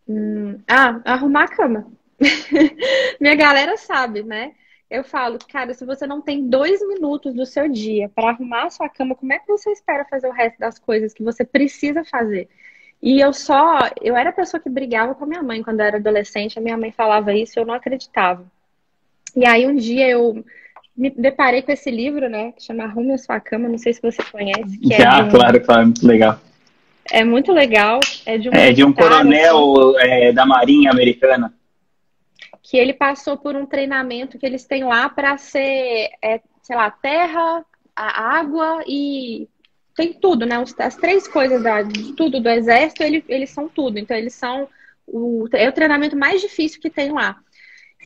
Hum, ah, arrumar a cama. Minha galera sabe, né? Eu falo, cara, se você não tem dois minutos do seu dia para arrumar a sua cama, como é que você espera fazer o resto das coisas que você precisa fazer? E eu só, eu era a pessoa que brigava com a minha mãe quando eu era adolescente, a minha mãe falava isso e eu não acreditava. E aí um dia eu me deparei com esse livro, né, que chama Arrume a Sua Cama, não sei se você conhece. Que é um... claro, claro, muito legal. É muito legal. É de um, é de um coronel é, da Marinha Americana. Que ele passou por um treinamento que eles têm lá para ser, é, sei lá, terra, a água e tem tudo, né? As três coisas da, de tudo do exército, ele, eles são tudo. Então, eles são o, é o treinamento mais difícil que tem lá.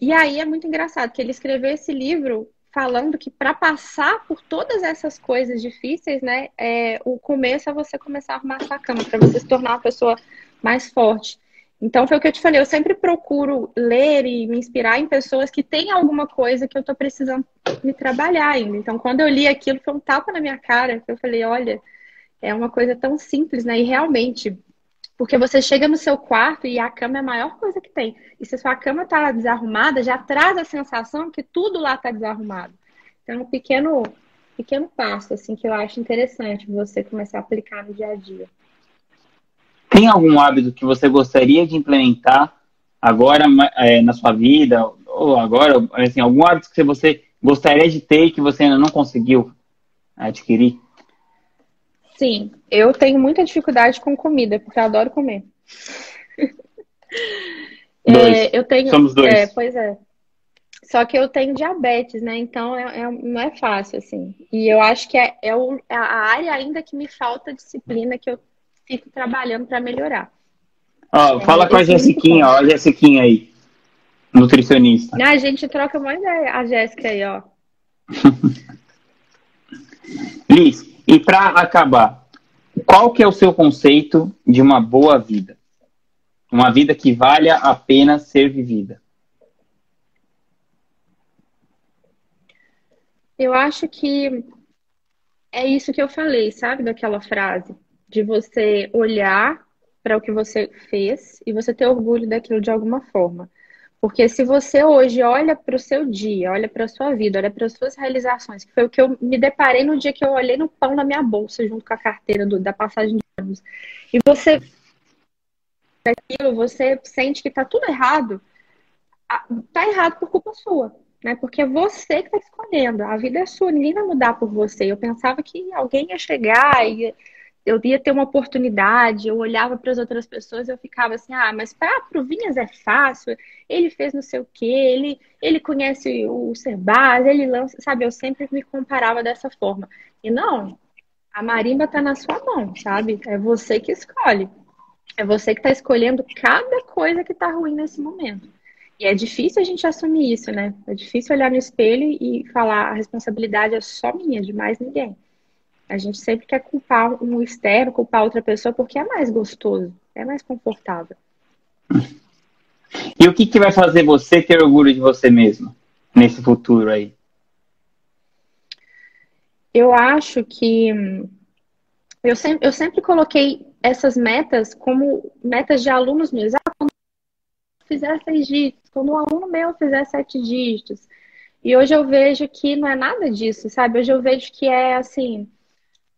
E aí é muito engraçado que ele escreveu esse livro falando que para passar por todas essas coisas difíceis, né, é, o começo é você começar a arrumar a sua cama, para você se tornar uma pessoa mais forte. Então foi o que eu te falei, eu sempre procuro ler e me inspirar em pessoas que têm alguma coisa que eu estou precisando me trabalhar ainda. Então quando eu li aquilo, foi um tapa na minha cara, eu falei, olha, é uma coisa tão simples, né? E realmente porque você chega no seu quarto e a cama é a maior coisa que tem. E se sua cama está desarrumada, já traz a sensação que tudo lá está desarrumado. Então, um pequeno, pequeno passo assim que eu acho interessante você começar a aplicar no dia a dia. Tem algum hábito que você gostaria de implementar agora é, na sua vida ou agora, assim, algum hábito que você gostaria de ter e que você ainda não conseguiu adquirir? Sim, eu tenho muita dificuldade com comida, porque eu adoro comer. Dois. É, eu tenho, Somos dois. É, pois é. Só que eu tenho diabetes, né? Então é, é, não é fácil, assim. E eu acho que é, é, o, é a área ainda que me falta disciplina que eu fico trabalhando para melhorar. Ó, fala com a Jessiquinha, ó, a Jessiquinha aí. Nutricionista. A gente troca uma ideia, a Jéssica aí, ó. Liz, e para acabar, qual que é o seu conceito de uma boa vida? Uma vida que valha a pena ser vivida? Eu acho que é isso que eu falei, sabe, daquela frase de você olhar para o que você fez e você ter orgulho daquilo de alguma forma. Porque se você hoje olha para o seu dia, olha para a sua vida, olha para as suas realizações, que foi o que eu me deparei no dia que eu olhei no pão na minha bolsa, junto com a carteira do, da passagem de ônibus, e você aquilo, você sente que está tudo errado, está errado por culpa sua, né? Porque é você que está escolhendo, a vida é sua, ninguém vai mudar por você. Eu pensava que alguém ia chegar e eu ia ter uma oportunidade, eu olhava para as outras pessoas eu ficava assim, ah, mas para o Vinhas é fácil, ele fez não sei o quê, ele, ele conhece o Serbaz, ele lança, sabe? Eu sempre me comparava dessa forma. E não, a marimba está na sua mão, sabe? É você que escolhe. É você que está escolhendo cada coisa que está ruim nesse momento. E é difícil a gente assumir isso, né? É difícil olhar no espelho e falar a responsabilidade é só minha, de mais ninguém. A gente sempre quer culpar um externo, culpar outra pessoa, porque é mais gostoso, é mais confortável. E o que, que vai fazer você ter orgulho de você mesmo nesse futuro aí? Eu acho que eu sempre, eu sempre coloquei essas metas como metas de alunos meus. Ah, quando eu fizer seis dígitos, quando um aluno meu fizer sete dígitos. E hoje eu vejo que não é nada disso, sabe? Hoje eu vejo que é assim,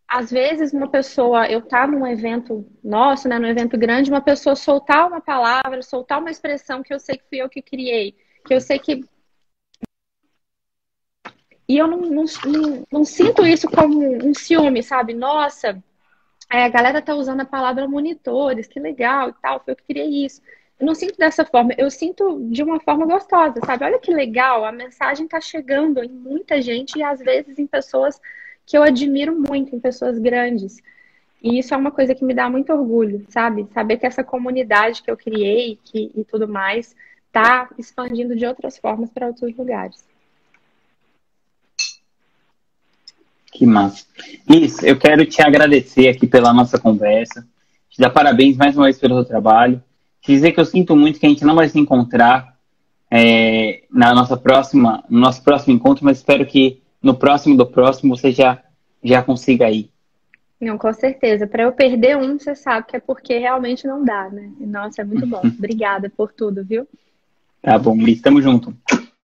às vezes uma pessoa, eu estar tá num evento nosso, né, num evento grande, uma pessoa soltar uma palavra, soltar uma expressão que eu sei que fui eu que criei, que eu sei que e eu não, não, não, não sinto isso como um ciúme, sabe? Nossa, é, a galera tá usando a palavra monitores, que legal e tal, foi eu que criei isso. Eu não sinto dessa forma, eu sinto de uma forma gostosa, sabe? Olha que legal, a mensagem tá chegando em muita gente e às vezes em pessoas que eu admiro muito em pessoas grandes. E isso é uma coisa que me dá muito orgulho, sabe? Saber que essa comunidade que eu criei que, e tudo mais está expandindo de outras formas para outros lugares. Que massa. Isso, eu quero te agradecer aqui pela nossa conversa, te dar parabéns mais uma vez pelo seu trabalho, te dizer que eu sinto muito que a gente não vai se encontrar é, na nossa próxima, no nosso próximo encontro, mas espero que no próximo do próximo você já, já consiga ir. Não, com certeza. Para eu perder um, você sabe que é porque realmente não dá, né? Nossa, é muito bom. Obrigada por tudo, viu? Tá bom, Liz. Tamo junto.